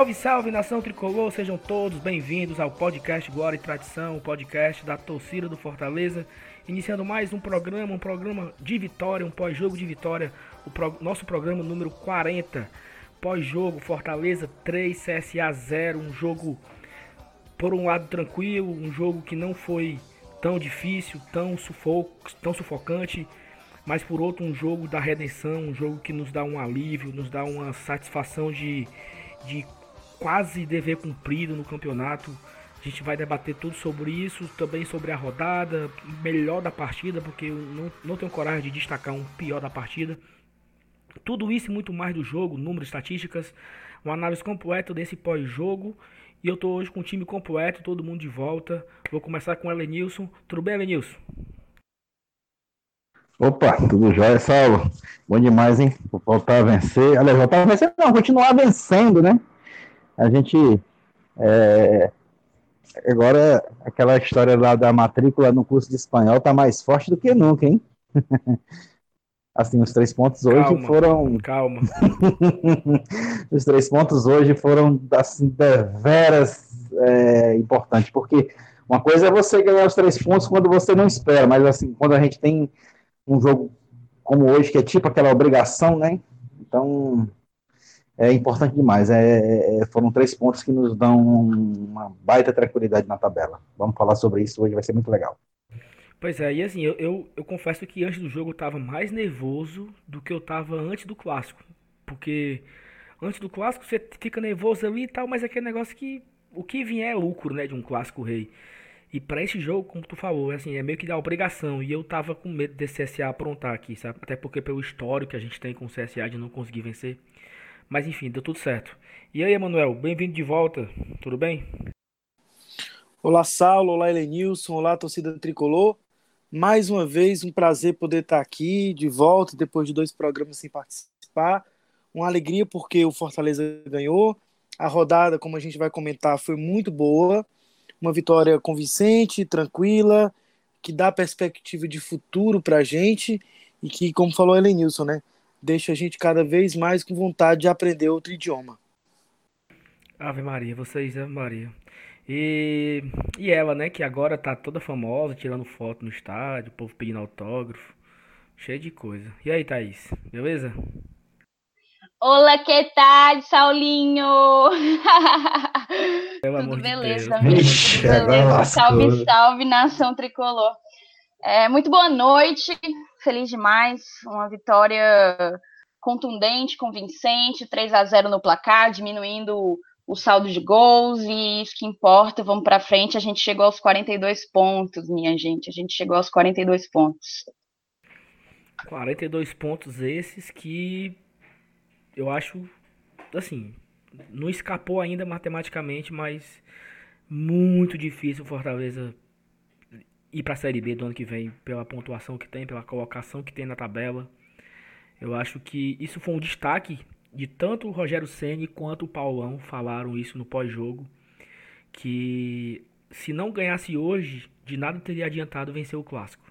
Salve, salve nação tricolor, sejam todos bem-vindos ao podcast Glória e Tradição, o podcast da torcida do Fortaleza. Iniciando mais um programa, um programa de vitória, um pós-jogo de vitória, o pro, nosso programa número 40. Pós-jogo, Fortaleza 3, CSA 0, um jogo por um lado tranquilo, um jogo que não foi tão difícil, tão, sufoco, tão sufocante, mas por outro um jogo da redenção, um jogo que nos dá um alívio, nos dá uma satisfação de, de quase dever cumprido no campeonato. A gente vai debater tudo sobre isso, também sobre a rodada, melhor da partida, porque eu não, não tenho coragem de destacar um pior da partida. Tudo isso e muito mais do jogo, números, estatísticas, uma análise completa desse pós-jogo. E eu tô hoje com o time completo, todo mundo de volta. Vou começar com o Elenilson. Tudo bem, Elenilson? Opa, tudo jóia, Saulo? Bom demais, hein? Vou voltar a vencer. Aliás, voltar a vencer, não, continuar vencendo, né? A gente. É, agora, aquela história lá da matrícula no curso de espanhol tá mais forte do que nunca, hein? assim, os três pontos hoje calma, foram. Calma. os três pontos hoje foram, assim, deveras é, importantes, porque uma coisa é você ganhar os três pontos quando você não espera, mas assim, quando a gente tem um jogo como hoje, que é tipo aquela obrigação, né? Então, é importante demais. É, é, é, foram três pontos que nos dão uma baita tranquilidade na tabela. Vamos falar sobre isso hoje, vai ser muito legal. Pois é, e assim, eu, eu, eu confesso que antes do jogo eu estava mais nervoso do que eu estava antes do clássico. Porque antes do clássico você fica nervoso ali e tal, mas é aquele negócio que o que vier é lucro, né, de um clássico rei. E para esse jogo, como tu falou, assim, é meio que da obrigação. E eu tava com medo desse CSA aprontar aqui, sabe? Até porque pelo histórico que a gente tem com o CSA de não conseguir vencer. Mas enfim, deu tudo certo. E aí, Emanuel, bem-vindo de volta. Tudo bem? Olá, Saulo. Olá, Elenilson. Olá, torcida tricolor. Mais uma vez, um prazer poder estar aqui de volta depois de dois programas sem participar. Uma alegria porque o Fortaleza ganhou. A rodada, como a gente vai comentar, foi muito boa. Uma vitória convincente, tranquila, que dá perspectiva de futuro para a gente e que, como falou a Elenilson, né? Deixa a gente cada vez mais com vontade de aprender outro idioma. Ave Maria, vocês, Ave Maria. E, e ela, né, que agora tá toda famosa, tirando foto no estádio, o povo pedindo autógrafo, cheio de coisa. E aí, Thaís, beleza? Olá, que tal, Saulinho? Pelo Tudo amor beleza, de? Ixi, Tudo beleza. Salve, salve, nação tricolor. É, muito boa noite, feliz demais. Uma vitória contundente, convincente, 3 a 0 no placar, diminuindo o saldo de gols e isso que importa. Vamos para frente. A gente chegou aos 42 pontos, minha gente. A gente chegou aos 42 pontos. 42 pontos esses que eu acho, assim, não escapou ainda matematicamente, mas muito difícil o Fortaleza ir para a Série B do ano que vem, pela pontuação que tem, pela colocação que tem na tabela. Eu acho que isso foi um destaque de tanto o Rogério Ceni quanto o Paulão falaram isso no pós-jogo, que se não ganhasse hoje, de nada teria adiantado vencer o clássico.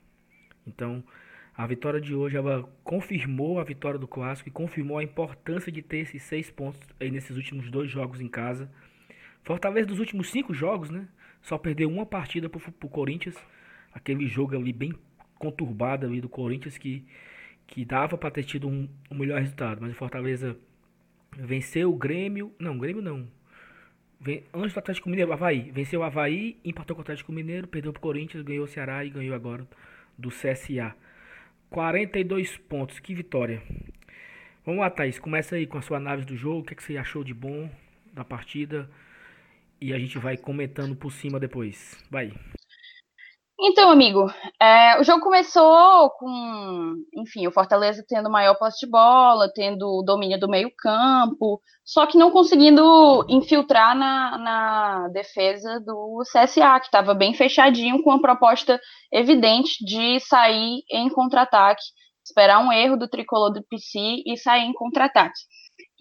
Então, a vitória de hoje ela confirmou a vitória do clássico e confirmou a importância de ter esses seis pontos aí nesses últimos dois jogos em casa. Fortaleza dos últimos cinco jogos, né? Só perdeu uma partida pro, pro Corinthians, aquele jogo ali bem conturbado ali do Corinthians que que dava para ter tido um, um melhor resultado, mas o Fortaleza venceu o Grêmio, não, o Grêmio não. Ven- Antes do Atlético Mineiro, o Havaí. Venceu o Havaí, empatou com o Atlético Mineiro, perdeu pro Corinthians, ganhou o Ceará e ganhou agora do CSA. 42 pontos, que vitória. Vamos lá, Thaís, começa aí com a sua análise do jogo, o que, é que você achou de bom da partida e a gente vai comentando por cima depois. Vai. Então, amigo, é, o jogo começou com, enfim, o Fortaleza tendo maior posse de bola, tendo o domínio do meio-campo, só que não conseguindo infiltrar na, na defesa do CSA, que estava bem fechadinho, com uma proposta evidente de sair em contra-ataque, esperar um erro do tricolor do PC e sair em contra-ataque.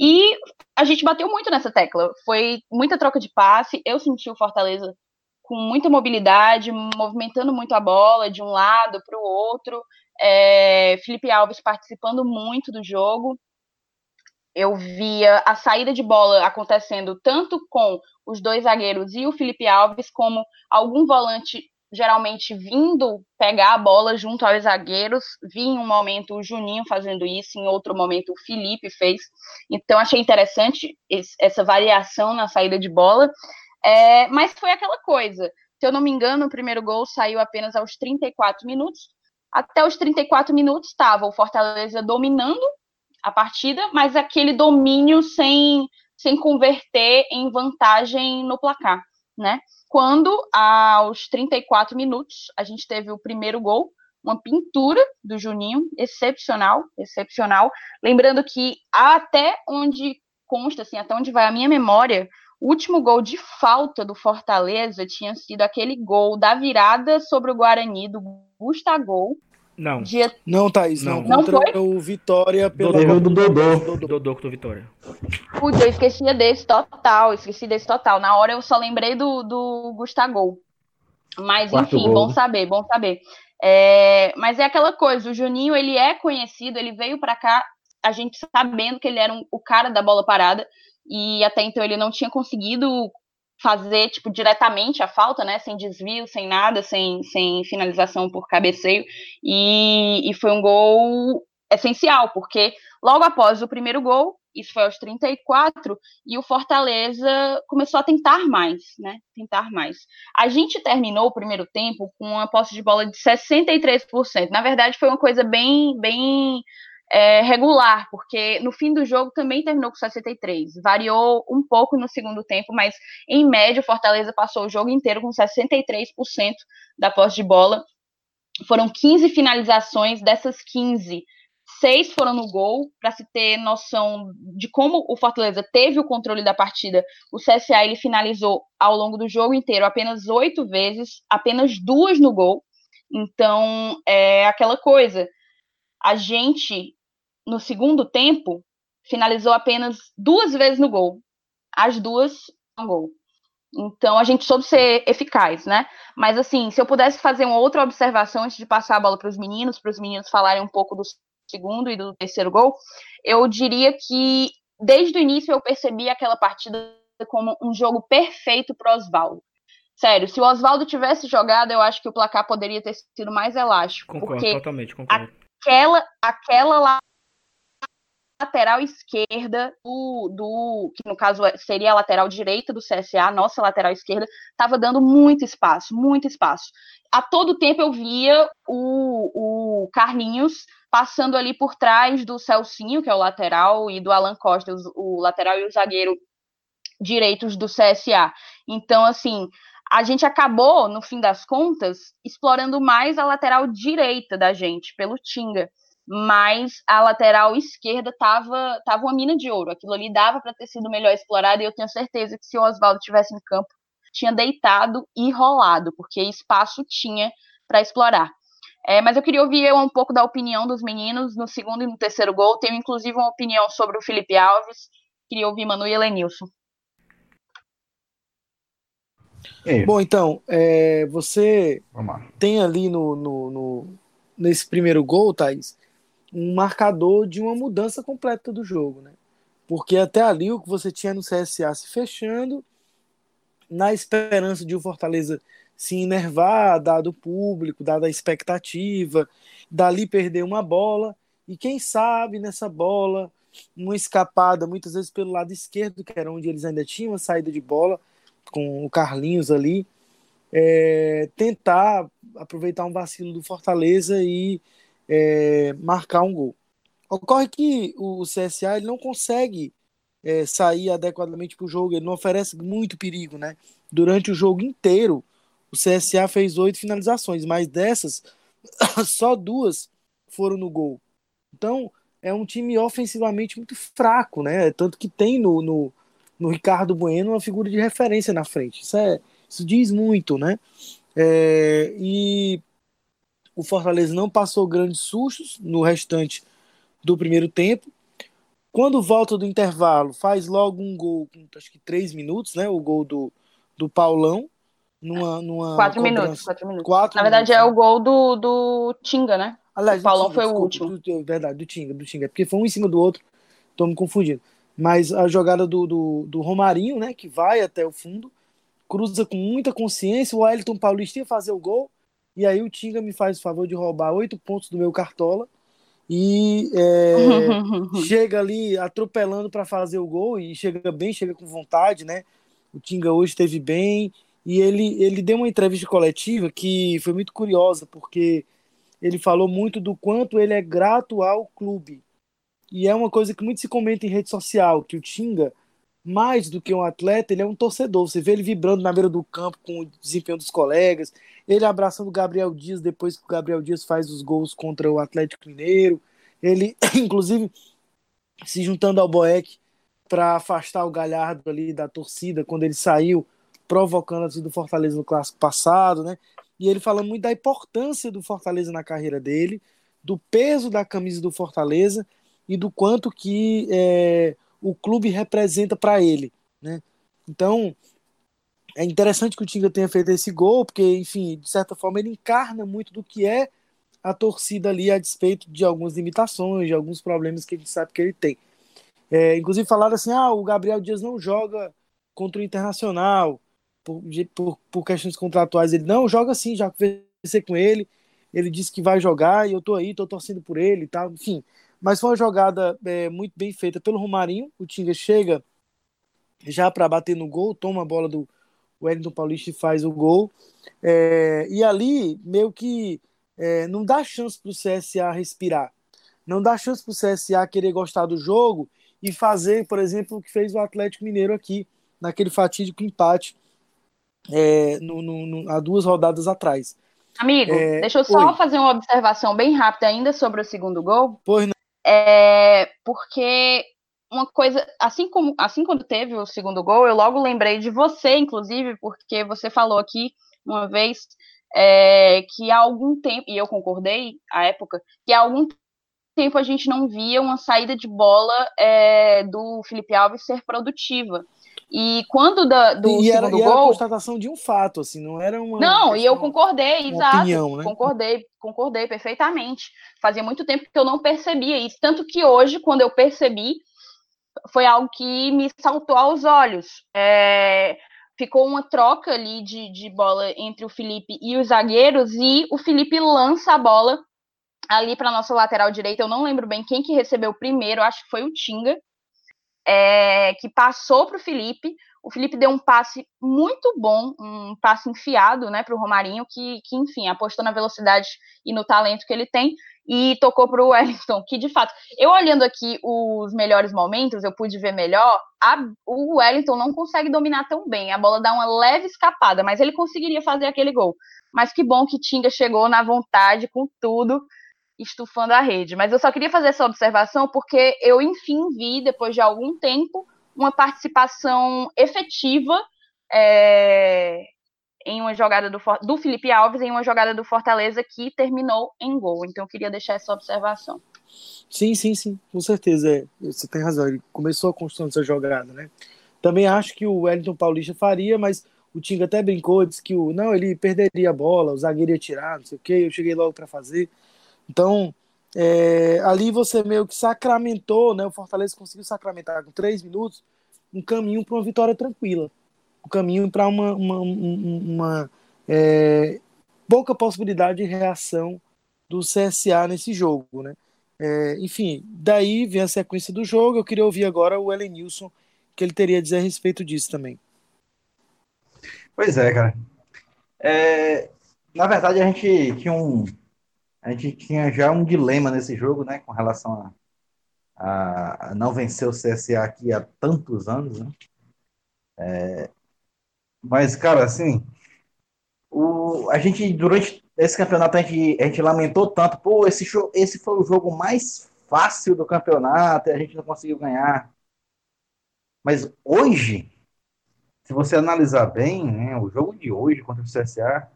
E a gente bateu muito nessa tecla, foi muita troca de passe, eu senti o Fortaleza com muita mobilidade, movimentando muito a bola de um lado para o outro. É, Felipe Alves participando muito do jogo. eu via a saída de bola acontecendo tanto com os dois zagueiros e o Felipe Alves, como algum volante geralmente vindo pegar a bola junto aos zagueiros. Vi em um momento o Juninho fazendo isso, em outro momento o Felipe fez. Então achei interessante essa variação na saída de bola. É, mas foi aquela coisa. Se eu não me engano, o primeiro gol saiu apenas aos 34 minutos. Até os 34 minutos estava o Fortaleza dominando a partida, mas aquele domínio sem, sem converter em vantagem no placar, né? Quando, aos 34 minutos, a gente teve o primeiro gol, uma pintura do Juninho, excepcional, excepcional. Lembrando que até onde consta, assim, até onde vai a minha memória, o último gol de falta do Fortaleza tinha sido aquele gol da virada sobre o Guarani do Gustavo. Não. Dia... Não, Thaís, não. Não, não foi? o Vitória pelo Dodô. do Dodô. Dodô, Dodô contra o Vitória. Putz, eu esquecia desse total, esqueci desse total. Na hora eu só lembrei do, do Gustavo. Mas, Quarto enfim, gol. bom saber, bom saber. É, mas é aquela coisa, o Juninho, ele é conhecido, ele veio para cá, a gente sabendo que ele era um, o cara da bola parada, e até então ele não tinha conseguido fazer tipo diretamente a falta, né, sem desvio, sem nada, sem, sem finalização por cabeceio, e, e foi um gol essencial, porque logo após o primeiro gol, isso foi aos 34, e o Fortaleza começou a tentar mais, né? Tentar mais. A gente terminou o primeiro tempo com uma posse de bola de 63%. Na verdade, foi uma coisa bem, bem é, regular, porque no fim do jogo também terminou com 63. Variou um pouco no segundo tempo, mas em média o Fortaleza passou o jogo inteiro com 63% da posse de bola. Foram 15 finalizações, dessas 15, seis foram no gol, para se ter noção de como o Fortaleza teve o controle da partida. O CSA ele finalizou ao longo do jogo inteiro apenas oito vezes, apenas duas no gol. Então é aquela coisa. A gente no segundo tempo, finalizou apenas duas vezes no gol. As duas no gol. Então a gente soube ser eficaz, né? Mas assim, se eu pudesse fazer uma outra observação antes de passar a bola para os meninos, para os meninos falarem um pouco do segundo e do terceiro gol, eu diria que desde o início eu percebi aquela partida como um jogo perfeito para Oswaldo. Sério, se o Oswaldo tivesse jogado, eu acho que o placar poderia ter sido mais elástico. Concordo, totalmente, concordo. Aquela, aquela lá lateral esquerda do, do, que no caso é, seria a lateral direita do CSA, nossa lateral esquerda, estava dando muito espaço, muito espaço. A todo tempo eu via o, o Carlinhos passando ali por trás do Celcinho, que é o lateral, e do Alan Costa, o, o lateral e o zagueiro direitos do CSA. Então, assim, a gente acabou, no fim das contas, explorando mais a lateral direita da gente, pelo Tinga mas a lateral esquerda tava, tava uma mina de ouro. Aquilo ali dava para ter sido melhor explorado e eu tenho certeza que se o Oswaldo tivesse em campo, tinha deitado e rolado, porque espaço tinha para explorar. É, mas eu queria ouvir um pouco da opinião dos meninos no segundo e no terceiro gol. Tenho inclusive uma opinião sobre o Felipe Alves. Queria ouvir Manu e Elenilson. Bom, então, é, você tem ali no, no, no, nesse primeiro gol, Thaís, um marcador de uma mudança completa do jogo, né? Porque até ali o que você tinha no CSA se fechando, na esperança de o Fortaleza se enervar, dado o público, dada a expectativa, dali perder uma bola, e quem sabe nessa bola, uma escapada muitas vezes pelo lado esquerdo, que era onde eles ainda tinham a saída de bola, com o Carlinhos ali, é, tentar aproveitar um vacilo do Fortaleza e é, marcar um gol. Ocorre que o CSA ele não consegue é, sair adequadamente para o jogo, ele não oferece muito perigo, né? Durante o jogo inteiro, o CSA fez oito finalizações, mas dessas, só duas foram no gol. Então, é um time ofensivamente muito fraco, né? Tanto que tem no, no, no Ricardo Bueno uma figura de referência na frente. Isso, é, isso diz muito, né? É, e o Fortaleza não passou grandes sustos no restante do primeiro tempo. Quando volta do intervalo, faz logo um gol com acho que três minutos, né? O gol do, do Paulão. Numa, numa quatro minutos, quatro minutos. Quatro Na verdade, minutos, é o gol do, do Tinga, né? Aliás, o Paulão Tinga, foi desculpa, o último. Do, verdade, do Tinga, do Tinga. Porque foi um em cima do outro. tô me confundindo. Mas a jogada do, do, do Romarinho, né, que vai até o fundo, cruza com muita consciência, o Wellington Paulista ia fazer o gol, e aí o Tinga me faz o favor de roubar oito pontos do meu cartola, e é, chega ali atropelando para fazer o gol, e chega bem, chega com vontade, né, o Tinga hoje esteve bem, e ele, ele deu uma entrevista coletiva que foi muito curiosa, porque ele falou muito do quanto ele é grato ao clube. E é uma coisa que muito se comenta em rede social, que o Tinga, mais do que um atleta, ele é um torcedor. Você vê ele vibrando na beira do campo com o desempenho dos colegas, ele abraçando o Gabriel Dias depois que o Gabriel Dias faz os gols contra o Atlético Mineiro. Ele, inclusive, se juntando ao Boeck para afastar o Galhardo ali da torcida quando ele saiu, provocando a do Fortaleza no clássico passado, né? E ele falando muito da importância do Fortaleza na carreira dele, do peso da camisa do Fortaleza e do quanto que é, o clube representa para ele, né? Então, é interessante que o Tinga tenha feito esse gol, porque, enfim, de certa forma ele encarna muito do que é a torcida ali a despeito de algumas limitações, de alguns problemas que a gente sabe que ele tem. É, inclusive falaram assim, ah, o Gabriel Dias não joga contra o Internacional por, por, por questões contratuais. Ele não joga assim, já conversei com ele, ele disse que vai jogar e eu tô aí, tô torcendo por ele e tal, enfim. Mas foi uma jogada é, muito bem feita pelo Romarinho. O Tinga chega já para bater no gol, toma a bola do Wellington Paulista e faz o gol. É, e ali, meio que é, não dá chance para o CSA respirar. Não dá chance para o CSA querer gostar do jogo e fazer, por exemplo, o que fez o Atlético Mineiro aqui, naquele fatídico empate é, no, no, no, há duas rodadas atrás. Amigo, é, deixa eu só oi. fazer uma observação bem rápida ainda sobre o segundo gol. Pois não. É, porque uma coisa, assim como assim quando teve o segundo gol, eu logo lembrei de você, inclusive, porque você falou aqui uma vez é, que há algum tempo, e eu concordei à época, que há algum tempo a gente não via uma saída de bola é, do Felipe Alves ser produtiva. E quando da, do e segundo era, gol. E era a constatação de um fato, assim, não era uma. Não, e eu concordei, exato. Opinião, né? Concordei, concordei perfeitamente. Fazia muito tempo que eu não percebia isso. Tanto que hoje, quando eu percebi, foi algo que me saltou aos olhos. É, ficou uma troca ali de, de bola entre o Felipe e os zagueiros, e o Felipe lança a bola ali para nossa lateral direita. Eu não lembro bem quem que recebeu primeiro, acho que foi o Tinga é, que passou para o Felipe. O Felipe deu um passe muito bom, um passe enfiado né, para o Romarinho, que, que, enfim, apostou na velocidade e no talento que ele tem e tocou para o Wellington, que de fato, eu olhando aqui os melhores momentos, eu pude ver melhor, a, o Wellington não consegue dominar tão bem, a bola dá uma leve escapada, mas ele conseguiria fazer aquele gol. Mas que bom que Tinga chegou na vontade, com tudo, estufando a rede. Mas eu só queria fazer essa observação porque eu, enfim, vi, depois de algum tempo, uma participação efetiva é, em uma jogada do, do Felipe Alves, em uma jogada do Fortaleza que terminou em gol. Então eu queria deixar essa observação. Sim, sim, sim, com certeza. É. Você tem razão, ele começou a construir essa jogada, né? Também acho que o Wellington Paulista faria, mas o Tinga até brincou, disse que o não, ele perderia a bola, o zagueiro ia tirar, não sei o quê, eu cheguei logo para fazer. Então, é, ali você meio que sacramentou, né? O Fortaleza conseguiu sacramentar com três minutos um caminho para uma vitória tranquila, um caminho para uma, uma, uma, uma é, pouca possibilidade de reação do CSA nesse jogo, né? É, enfim, daí vem a sequência do jogo. Eu queria ouvir agora o Elenilson, que ele teria a dizer a respeito disso também. Pois é, cara. É, na verdade, a gente tinha um, a gente tinha já um dilema nesse jogo, né, com relação a, a, não vencer o CSA aqui há tantos anos, né? É, mas, cara, assim, o, a gente, durante esse campeonato, a gente, a gente lamentou tanto, pô, esse, show, esse foi o jogo mais fácil do campeonato e a gente não conseguiu ganhar. Mas hoje, se você analisar bem, né, o jogo de hoje contra o CSA,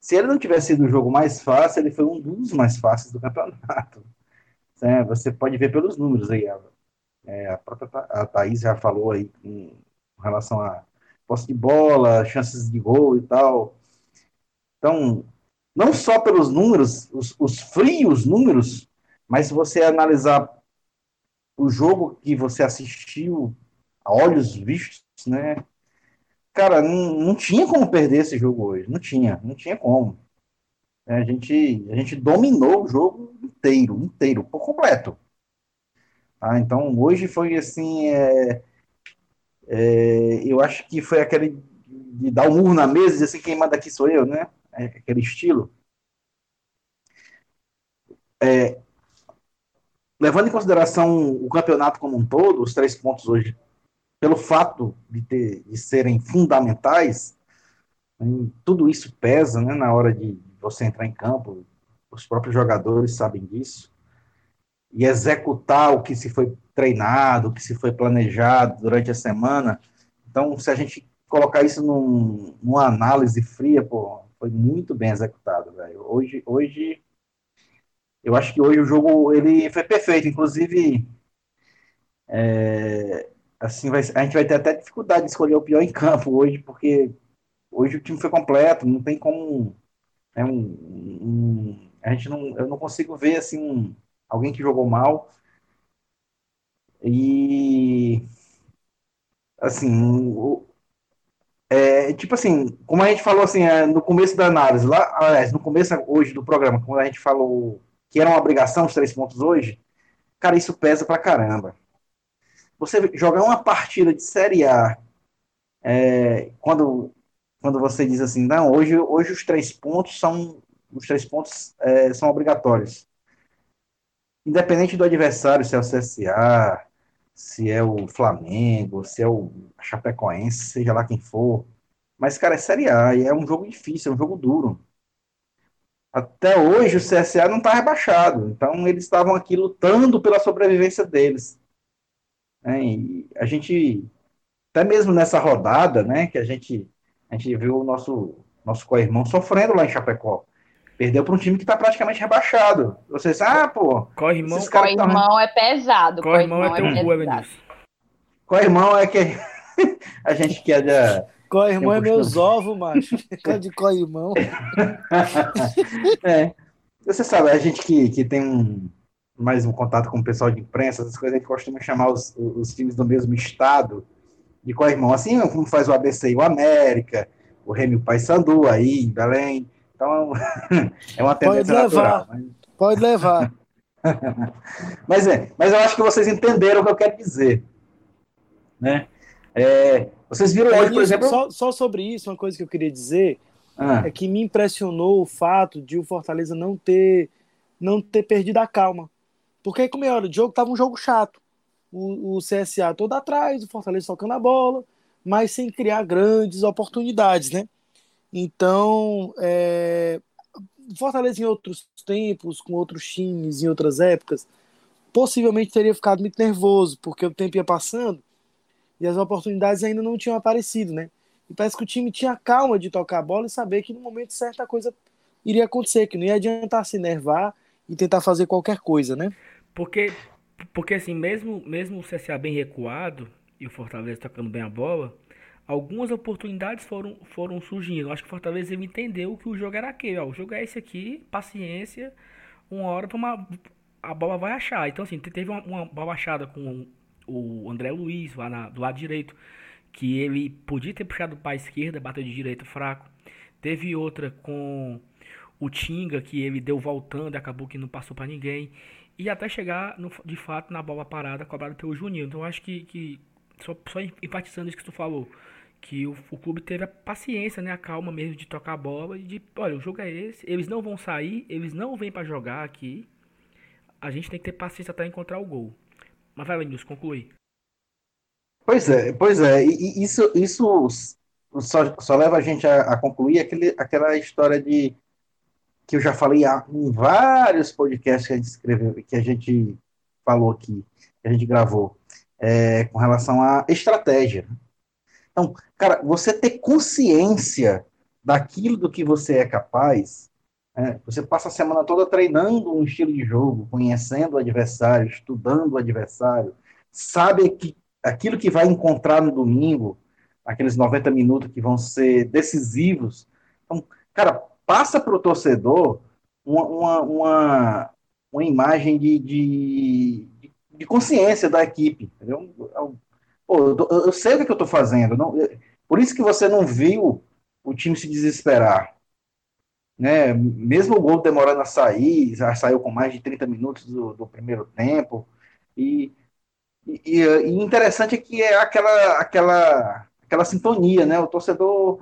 se ele não tivesse sido o jogo mais fácil, ele foi um dos mais fáceis do campeonato. É, você pode ver pelos números aí. É, a própria a Thaís já falou aí com relação a posse de bola, chances de gol e tal. Então, não só pelos números, os, os frios números, mas se você analisar o jogo que você assistiu a olhos vistos, né? Cara, não, não tinha como perder esse jogo hoje. Não tinha, não tinha como. É, a gente, a gente dominou o jogo inteiro, inteiro, por completo. Ah, então, hoje foi assim. É, é, eu acho que foi aquele de dar um murro na mesa e dizer assim: quem manda aqui sou eu, né? É, aquele estilo. É, levando em consideração o campeonato como um todo, os três pontos hoje, pelo fato de, ter, de serem fundamentais, tudo isso pesa né, na hora de você entrar em campo, os próprios jogadores sabem disso, e executar o que se foi treinado, o que se foi planejado durante a semana. Então, se a gente colocar isso num, numa análise fria, pô, foi muito bem executado, velho. Hoje, hoje eu acho que hoje o jogo ele foi perfeito, inclusive é, assim vai, a gente vai ter até dificuldade de escolher o pior em campo hoje, porque hoje o time foi completo, não tem como é um, um, a gente não eu não consigo ver assim um, alguém que jogou mal e assim o, é, tipo assim, como a gente falou assim, é, no começo da análise, lá, aliás, no começo hoje do programa, quando a gente falou que era uma obrigação os três pontos hoje, cara, isso pesa pra caramba. Você jogar uma partida de Série A, é, quando, quando você diz assim, não, hoje, hoje os três pontos são os três pontos é, são obrigatórios. Independente do adversário, se é o CSA, se é o Flamengo, se é o Chapecoense, seja lá quem for. Mas, cara, é Série A, e é um jogo difícil, é um jogo duro até hoje o CSA não está rebaixado. Então eles estavam aqui lutando pela sobrevivência deles. É, a gente, até mesmo nessa rodada, né, que a gente, a gente viu o nosso, nosso co-irmão sofrendo lá em Chapecó. Perdeu para um time que está praticamente rebaixado. Vocês, ah, pô. Co-irmão co tão... é pesado. Co-irmão é teu é Co-irmão é que a gente quer Co-irmão é meus ovos, macho. Fica de co-irmão. é. Você sabe, a gente que, que tem um, mais um contato com o pessoal de imprensa, essas coisas, a gente costuma chamar os, os times do mesmo estado de co-irmão. Assim como faz o ABC e o América, o Remy Paysandu aí em Belém. Então, é uma tendência Pode levar. Natural, mas... Pode levar. mas é, mas eu acho que vocês entenderam o que eu quero dizer. Né? É, vocês viram hoje, por exemplo. Só, só, sobre isso, uma coisa que eu queria dizer ah. é que me impressionou o fato de o Fortaleza não ter, não ter perdido a calma. Porque com meia hora de jogo tava um jogo chato. O, o CSA todo atrás, o Fortaleza tocando a bola, mas sem criar grandes oportunidades, né? Então, é, Fortaleza em outros tempos, com outros times, em outras épocas, possivelmente teria ficado muito nervoso, porque o tempo ia passando e as oportunidades ainda não tinham aparecido, né? E parece que o time tinha calma de tocar a bola e saber que no momento certo a coisa iria acontecer, que não ia adiantar se nervar e tentar fazer qualquer coisa, né? Porque, porque assim, mesmo, mesmo o CSA bem recuado e o Fortaleza tocando bem a bola, algumas oportunidades foram, foram surgindo. Acho que o Fortaleza entendeu que o jogo era aquele. Ó, o jogo é esse aqui, paciência, uma hora uma, a bola vai achar. Então, assim, teve uma, bola achada com o André Luiz lá na, do lado direito, que ele podia ter puxado para a esquerda, bateu de direito fraco. Teve outra com o Tinga, que ele deu voltando, acabou que não passou para ninguém. E até chegar, no, de fato, na bola parada cobrada pelo Juninho. Então, acho que, que só, só enfatizando isso que tu falou, que o, o, clube teve a paciência, né, a calma mesmo de tocar a bola e de, olha, o jogo é esse, eles não vão sair, eles não vêm para jogar aqui. A gente tem que ter paciência até encontrar o gol. Mas vai, Lenilson, conclui. Pois é, pois é. E, isso, isso só, só leva a gente a, a concluir aquele, aquela história de que eu já falei em vários podcasts que a gente escreveu, que a gente falou aqui, que a gente gravou, é, com relação à estratégia. Então, cara, você ter consciência daquilo do que você é capaz é, você passa a semana toda treinando um estilo de jogo, conhecendo o adversário, estudando o adversário, sabe que aquilo que vai encontrar no domingo, aqueles 90 minutos que vão ser decisivos. Então, cara, passa para o torcedor uma, uma, uma, uma, imagem de, de, de consciência da equipe, entendeu? Pô, eu, eu, sei o que, é eu estou fazendo. Não, por isso que você não viu o time se desesperar. Né? Mesmo o gol demorando a sair, já saiu com mais de 30 minutos do, do primeiro tempo. E, e, e, interessante é que é aquela, aquela, aquela sintonia, né? O torcedor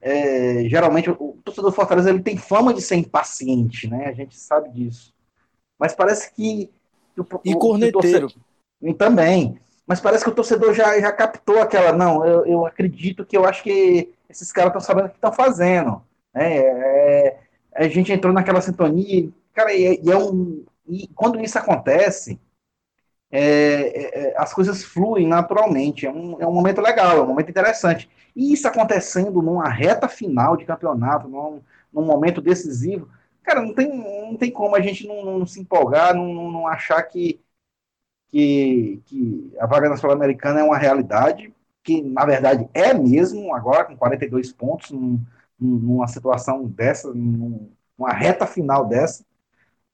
é, geralmente o torcedor do Fortaleza ele tem fama de ser impaciente, né? A gente sabe disso. Mas parece que. O, e corneteiro. Torcedor, também. Mas parece que o torcedor já, já captou aquela. Não, eu, eu acredito que eu acho que esses caras estão sabendo o que estão fazendo. Né? É, a gente entrou naquela sintonia. Cara, e, e é um. E quando isso acontece, é, é, é, as coisas fluem naturalmente. É um, é um momento legal, é um momento interessante. E isso acontecendo numa reta final de campeonato, num, num momento decisivo, cara, não tem, não tem como a gente não, não se empolgar, não, não achar que, que, que a vaga na Sul-Americana é uma realidade, que na verdade é mesmo, agora com 42 pontos, num, numa situação dessa, numa reta final dessa.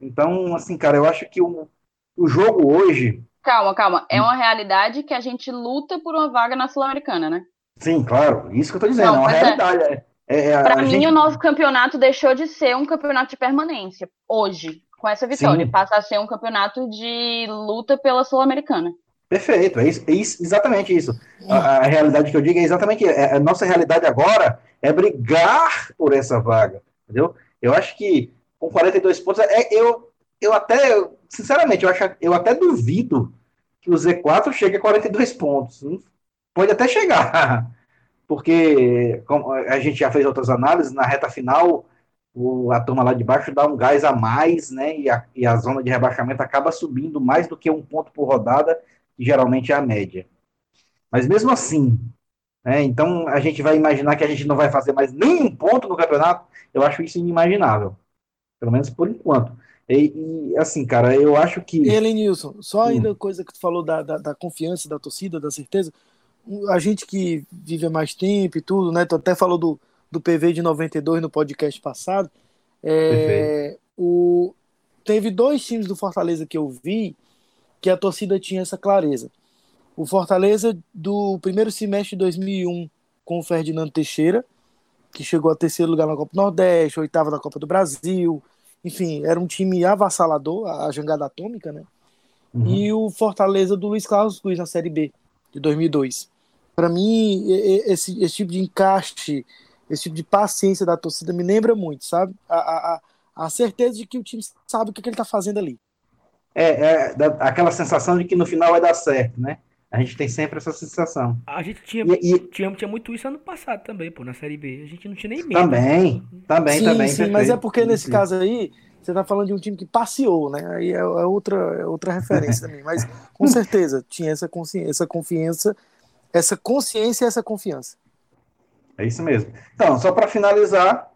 Então, assim, cara, eu acho que o, o jogo hoje. Calma, calma. É uma realidade que a gente luta por uma vaga na Sul-Americana, né? Sim, claro. Isso que eu tô dizendo. Não, é uma é. realidade. É. É, é, Para mim, gente... o nosso campeonato deixou de ser um campeonato de permanência hoje, com essa vitória. Sim. Passa a ser um campeonato de luta pela Sul-Americana. Perfeito, é, isso, é isso, exatamente isso. A, a, realidade que eu digo é exatamente é, a nossa realidade agora é brigar por essa vaga, entendeu? Eu acho que com 42 pontos, é, eu, eu até, sinceramente, eu, acho, eu até duvido que o Z4 chegue a 42 pontos. Pode até chegar, porque como a gente já fez outras análises, na reta final, o, a turma lá de baixo dá um gás a mais, né? E a, e a zona de rebaixamento acaba subindo mais do que um ponto por rodada, que geralmente é a média. Mas mesmo assim, né, então a gente vai imaginar que a gente não vai fazer mais nenhum ponto no campeonato, eu acho isso inimaginável. Pelo menos por enquanto. E, e, assim, cara, eu acho que. Ele, Nilson, só ainda hum. coisa que tu falou da, da, da, confiança da torcida, da certeza. A gente que vive há mais tempo e tudo, né? Tu até falou do, do PV de 92 no podcast passado. É, o, teve dois times do Fortaleza que eu vi que a torcida tinha essa clareza. O Fortaleza do primeiro semestre de 2001 com o Ferdinando Teixeira, que chegou a terceiro lugar na Copa do Nordeste, oitavo na Copa do Brasil, enfim, era um time avassalador, a jangada atômica, né? Uhum. E o Fortaleza do Luiz Carlos Cruz na Série B de 2002. Para mim, esse, esse, tipo de encaixe, esse tipo de paciência da torcida me lembra muito, sabe? A, a, a certeza de que o time sabe o que, que ele está fazendo ali. É, é, aquela sensação de que no final vai dar certo, né? A gente tem sempre essa sensação. A gente tinha, e, tinha, tinha muito isso ano passado também, pô, na Série B. A gente não tinha nem medo. Também, também, sim, também. Sim, mas é porque nesse sim. caso aí, você tá falando de um time que passeou, né? Aí é, é outra, é outra referência também. Mas com certeza tinha essa consciência, essa confiança, essa consciência e essa confiança. É isso mesmo. Então, só para finalizar,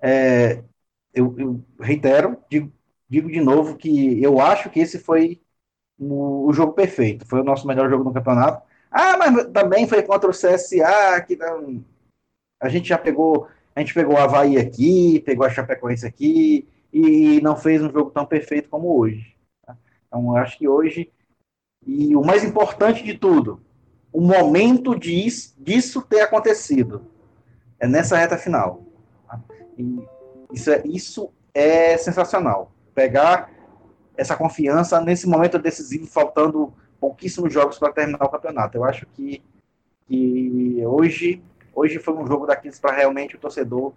é, eu, eu, reitero, digo, digo de novo que eu acho que esse foi o, o, jogo perfeito. Foi o nosso melhor jogo no campeonato. Ah, mas também foi contra o CSA, que não, a gente já pegou, a gente pegou o Havaí aqui, pegou a Chapecoense aqui, e não fez um jogo tão perfeito como hoje. Tá? Então, acho que hoje, e o mais importante de tudo, o momento disso, disso ter acontecido é nessa reta final. Tá? isso, é, isso é sensacional. Pegar essa confiança nesse momento decisivo, faltando pouquíssimos jogos para terminar o campeonato. Eu acho que, que hoje, hoje foi um jogo daqueles para realmente o torcedor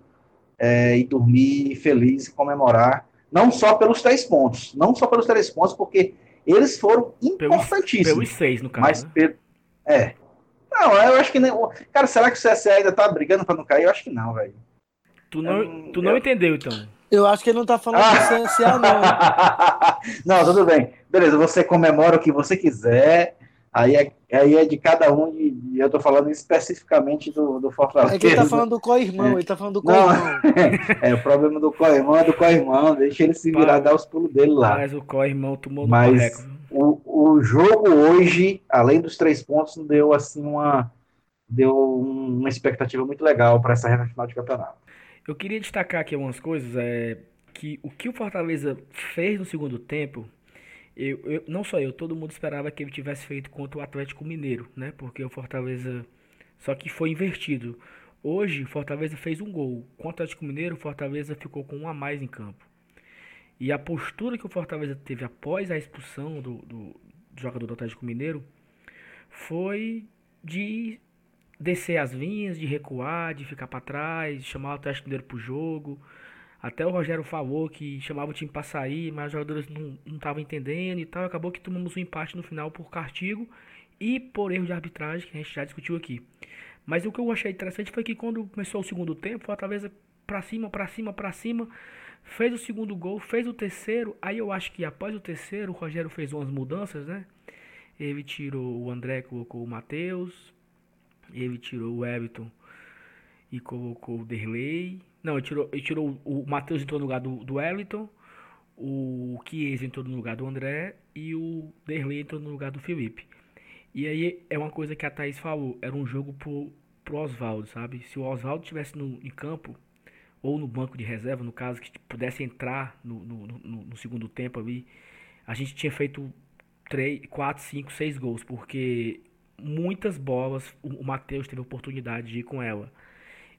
é, ir dormir feliz e comemorar, não só pelos três pontos, não só pelos três pontos, porque eles foram importantíssimos. Pelos, pelos seis, no caso. Mas, né? é. Não, eu acho que nem. Cara, será que o CSA ainda tá brigando para não cair? Eu acho que não, velho. Tu não, tu não eu... entendeu, então. Eu acho que ele não tá falando ah. do CSA, não. não, tudo bem. Beleza, você comemora o que você quiser. Aí é, aí é de cada um, e eu tô falando especificamente do, do Fortaleza. É que ele tá falando do co-irmão, é. ele tá falando do co-irmão. é, o problema do co-irmão é do co-irmão, deixa ele se virar, dar os pulos dele lá. Mas o co-irmão tomou no Mas o, o jogo hoje, além dos três pontos, deu assim uma deu uma expectativa muito legal para essa reta final de campeonato. Eu queria destacar aqui algumas coisas, é que o que o Fortaleza fez no segundo tempo eu, eu, não só eu, todo mundo esperava que ele tivesse feito contra o Atlético Mineiro, né? Porque o Fortaleza. Só que foi invertido. Hoje, o Fortaleza fez um gol. Contra o Atlético Mineiro, o Fortaleza ficou com um a mais em campo. E a postura que o Fortaleza teve após a expulsão do, do, do jogador do Atlético Mineiro foi de descer as linhas, de recuar, de ficar para trás, de chamar o Atlético Mineiro pro jogo. Até o Rogério falou que chamava o time para sair, mas os jogadores não estavam entendendo e tal. Acabou que tomamos um empate no final por castigo e por erro de arbitragem, que a gente já discutiu aqui. Mas o que eu achei interessante foi que quando começou o segundo tempo, o Fortaleza para cima, para cima, para cima, fez o segundo gol, fez o terceiro. Aí eu acho que após o terceiro, o Rogério fez umas mudanças, né? Ele tirou o André, colocou o Matheus. Ele tirou o Everton e colocou o Derley. Não, ele tirou, ele tirou o Matheus entrou no lugar do, do Wellington. O Chiesa entrou no lugar do André. E o Derley entrou no lugar do Felipe. E aí é uma coisa que a Thaís falou. Era um jogo pro, pro Oswaldo, sabe? Se o Oswaldo tivesse no, em campo, ou no banco de reserva, no caso, que pudesse entrar no, no, no, no segundo tempo ali, a gente tinha feito 3, 4, 5, 6 gols, porque muitas bolas o Matheus teve a oportunidade de ir com ela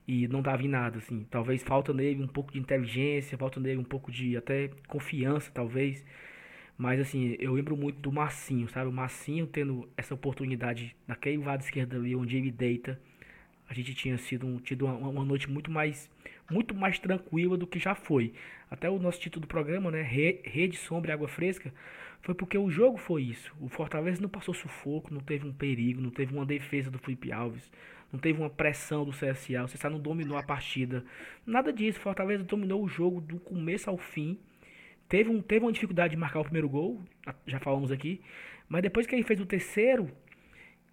e não dava em nada, assim. Talvez falta nele um pouco de inteligência, falta nele um pouco de até confiança, talvez. Mas assim, eu lembro muito do Massinho, sabe? O Massinho tendo essa oportunidade naquele lado esquerdo ali, onde ele deita. A gente tinha sido um, tido uma, uma, noite muito mais muito mais tranquila do que já foi. Até o nosso título do programa, né? Rede Sombra e Água Fresca, foi porque o jogo foi isso. O Fortaleza não passou sufoco, não teve um perigo, não teve uma defesa do Felipe Alves, não teve uma pressão do CSA, o CSA não dominou a partida. Nada disso. O Fortaleza dominou o jogo do começo ao fim. Teve, um, teve uma dificuldade de marcar o primeiro gol, já falamos aqui. Mas depois que ele fez o terceiro,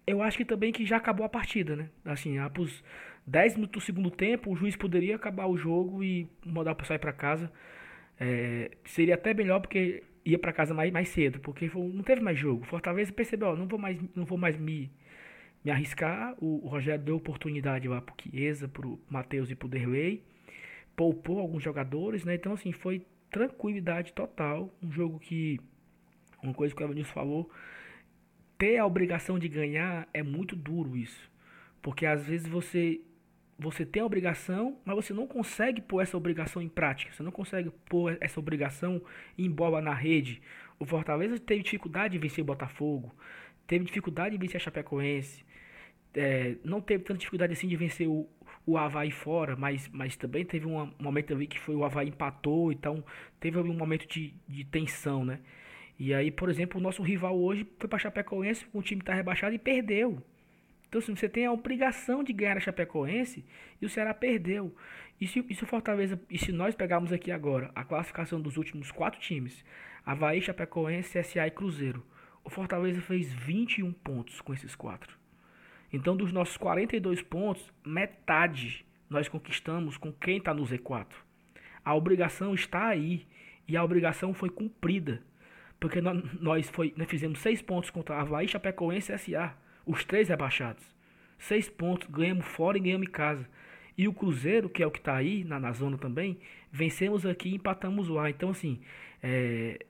eu acho que também que já acabou a partida, né? Assim, após 10 minutos do segundo tempo, o juiz poderia acabar o jogo e mandar o pessoal ir para casa. É, seria até melhor porque ia para casa mais, mais cedo, porque não teve mais jogo. Fortaleza percebeu, ó, não vou mais, não vou mais me, me arriscar. O, o Rogério deu oportunidade lá pro Chiesa, pro Matheus e pro Derlei. Poupou alguns jogadores, né? Então, assim, foi tranquilidade total. Um jogo que, uma coisa que o Evanilson falou, ter a obrigação de ganhar é muito duro isso. Porque às vezes você você tem a obrigação, mas você não consegue pôr essa obrigação em prática. Você não consegue pôr essa obrigação em bola na rede. O Fortaleza teve dificuldade de vencer o Botafogo, teve dificuldade de vencer a Chapecoense, é, não teve tanta dificuldade assim de vencer o, o Havaí fora, mas, mas também teve um momento ali que foi o Havaí empatou, então teve um momento de, de tensão, né? E aí, por exemplo, o nosso rival hoje foi para Chapecoense, o time está rebaixado e perdeu. Então, assim, você tem a obrigação de ganhar a Chapecoense e o Ceará perdeu. E se, e se o Fortaleza, e se nós pegarmos aqui agora a classificação dos últimos quatro times, Havaí, Chapecoense, CSA e Cruzeiro, o Fortaleza fez 21 pontos com esses quatro. Então, dos nossos 42 pontos, metade nós conquistamos com quem está no Z4. A obrigação está aí e a obrigação foi cumprida. Porque nós, foi, nós fizemos seis pontos contra Havaí, Chapecoense e CSA. Os três rebaixados. Seis pontos, ganhamos fora e ganhamos em casa. E o Cruzeiro, que é o que está aí na, na zona também, vencemos aqui e empatamos lá. Então, assim, é,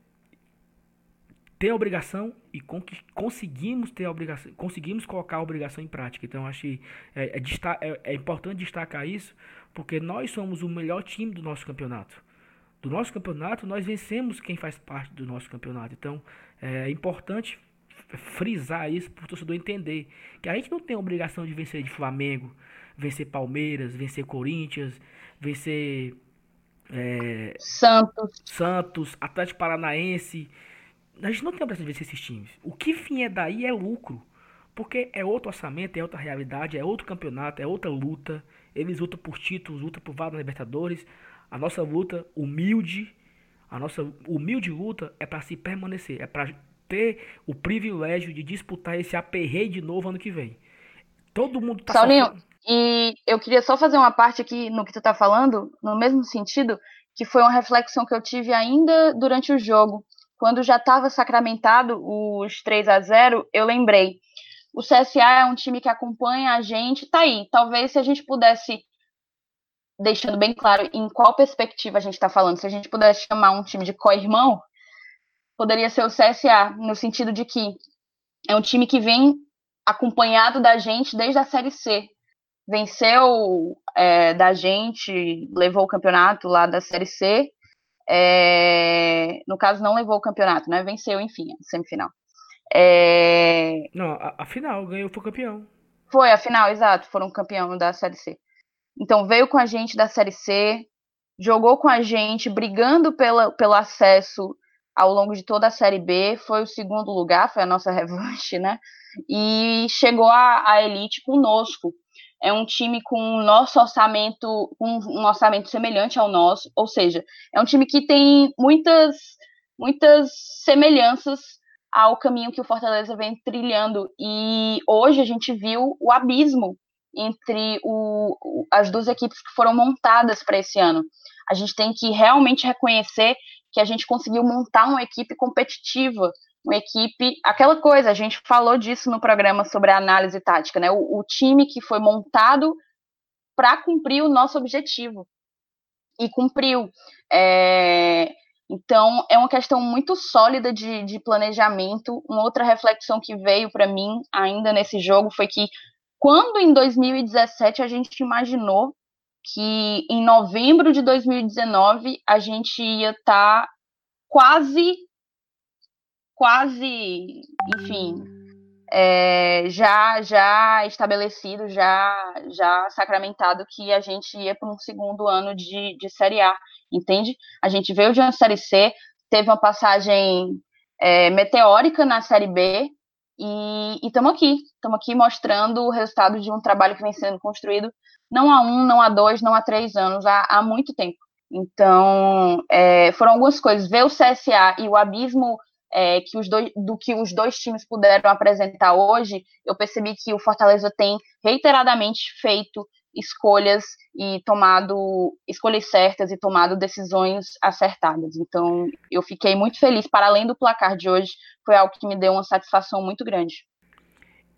tem a obrigação e con conseguimos ter obrigação, conseguimos colocar a obrigação em prática. Então, acho que é, é, é, é importante destacar isso, porque nós somos o melhor time do nosso campeonato do nosso campeonato, nós vencemos quem faz parte do nosso campeonato. Então, é importante frisar isso para o torcedor entender que a gente não tem a obrigação de vencer de Flamengo, vencer Palmeiras, vencer Corinthians, vencer é, Santos, Santos, Atlético Paranaense. A gente não tem a obrigação de vencer esses times. O que vier daí é lucro. Porque é outro orçamento, é outra realidade, é outro campeonato, é outra luta. Eles lutam por títulos, lutam por vaga na Libertadores. A nossa luta humilde, a nossa humilde luta é para se permanecer, é para ter o privilégio de disputar esse aperreio de novo ano que vem. Todo mundo tá Saulinho, sofrendo. e eu queria só fazer uma parte aqui no que tu tá falando, no mesmo sentido, que foi uma reflexão que eu tive ainda durante o jogo. Quando já estava sacramentado os 3 a 0 eu lembrei. O CSA é um time que acompanha a gente, tá aí. Talvez se a gente pudesse, deixando bem claro em qual perspectiva a gente está falando, se a gente pudesse chamar um time de co-irmão, poderia ser o CSA, no sentido de que é um time que vem acompanhado da gente desde a Série C. Venceu é, da gente, levou o campeonato lá da Série C. É, no caso, não levou o campeonato, né? Venceu, enfim, a semifinal. É... Não, a, a, final, ganhou, foi campeão. Foi, a final, exato, foram campeão da Série C. Então veio com a gente da Série C, jogou com a gente, brigando pela, pelo acesso ao longo de toda a Série B, foi o segundo lugar, foi a nossa revanche, né? E chegou à elite conosco. É um time com o nosso orçamento, com um orçamento semelhante ao nosso, ou seja, é um time que tem muitas, muitas semelhanças ao caminho que o Fortaleza vem trilhando. E hoje a gente viu o abismo entre o, as duas equipes que foram montadas para esse ano. A gente tem que realmente reconhecer que a gente conseguiu montar uma equipe competitiva, uma equipe, aquela coisa, a gente falou disso no programa sobre a análise tática, né? O, o time que foi montado para cumprir o nosso objetivo e cumpriu. É, então, é uma questão muito sólida de, de planejamento. Uma outra reflexão que veio para mim ainda nesse jogo foi que, quando em 2017 a gente imaginou que em novembro de 2019 a gente ia estar tá quase, quase, enfim, é, já já estabelecido, já já sacramentado que a gente ia para um segundo ano de, de Série A, entende? A gente veio de uma Série C, teve uma passagem é, meteórica na Série B e estamos aqui, estamos aqui mostrando o resultado de um trabalho que vem sendo construído não há um, não há dois, não há três anos, há, há muito tempo. Então, é, foram algumas coisas. Ver o CSA e o abismo é, que os dois, do que os dois times puderam apresentar hoje, eu percebi que o Fortaleza tem reiteradamente feito escolhas e tomado escolhas certas e tomado decisões acertadas. Então, eu fiquei muito feliz. Para além do placar de hoje, foi algo que me deu uma satisfação muito grande.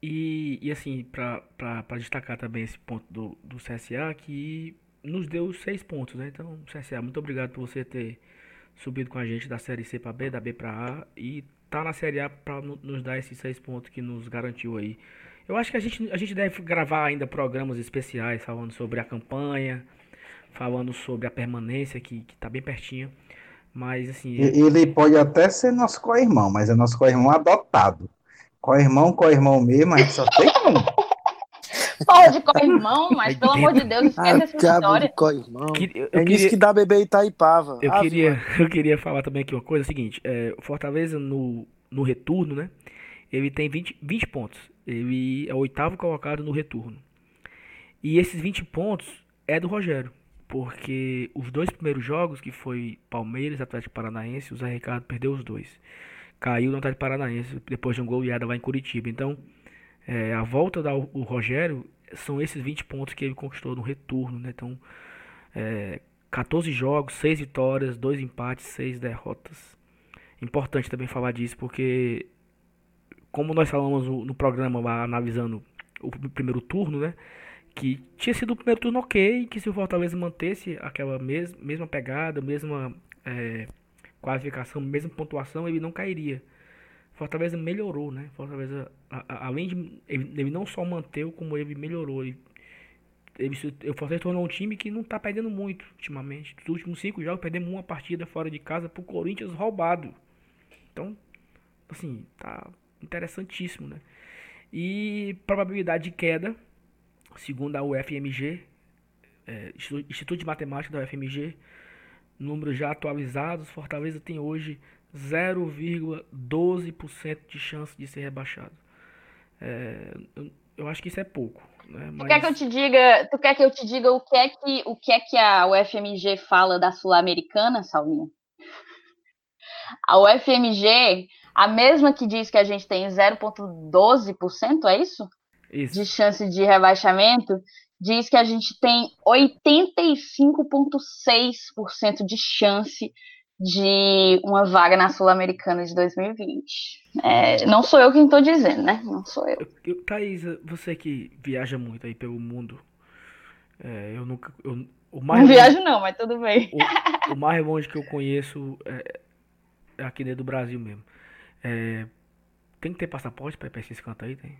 E, e assim, para destacar também esse ponto do, do CSA, que nos deu seis pontos, né? Então, CSA, muito obrigado por você ter subido com a gente da Série C para B, da B para A e tá na Série A para nos dar esses seis pontos que nos garantiu aí. Eu acho que a gente, a gente deve gravar ainda programas especiais falando sobre a campanha, falando sobre a permanência, que, que tá bem pertinho. Mas assim. Ele pode até ser nosso co-irmão, mas é nosso co-irmão adotado. Co-irmão, co-irmão mesmo, a gente só tem um. Pode, co-irmão, mas pelo amor de Deus, esquece essa história. De co-irmão. Eu, eu é nisso que dá bebê Itaipava. Eu, ah, queria, eu queria falar também aqui uma coisa, é o seguinte, é, o Fortaleza no, no retorno, né, ele tem 20, 20 pontos. Ele é o oitavo colocado no retorno. E esses 20 pontos é do Rogério. Porque os dois primeiros jogos, que foi Palmeiras e Atlético Paranaense, o Zé Ricardo perdeu os dois. Caiu no Atlético Paranaense depois de um goleada lá em Curitiba. Então, é, a volta do Rogério são esses 20 pontos que ele conquistou no retorno, né? Então, é, 14 jogos, 6 vitórias, 2 empates, 6 derrotas. Importante também falar disso, porque como nós falamos no programa lá, analisando o primeiro turno, né? Que tinha sido o primeiro turno ok, que se o Fortaleza mantesse aquela mes mesma pegada, mesma é, qualificação, mesma pontuação, ele não cairia. Fortaleza melhorou, né? Fortaleza, a, a, além de. Ele, ele, não só manteve, como ele melhorou. Ele, ele, o Fortaleza tornou um time que não tá perdendo muito ultimamente. Nos últimos cinco jogos, perdemos uma partida fora de casa pro Corinthians roubado. Então, assim, tá interessantíssimo, né? E probabilidade de queda, segundo a UFMG, é, Instituto de Matemática da UFMG, números já atualizados, Fortaleza tem hoje 0,12% de chance de ser rebaixado. É, eu, acho que isso é pouco. Né? Mas... Tu quer que eu te diga, tu quer que eu te diga o que é que, o que, é que a UFMG fala da Sul-Americana, Saulinho? A UFMG, a mesma que diz que a gente tem 0,12%, é isso? Isso. De chance de rebaixamento, diz que a gente tem 85,6% de chance de uma vaga na Sul-Americana de 2020. É, não sou eu quem estou dizendo, né? Não sou eu. eu Thaís, você que viaja muito aí pelo mundo, é, eu nunca. Eu, o mais não longe, viajo, não, mas tudo bem. O, o, mais longe que eu conheço é, aqui dentro do Brasil mesmo. É, tem que ter passaporte pra ir pra esses cantos aí? Tem?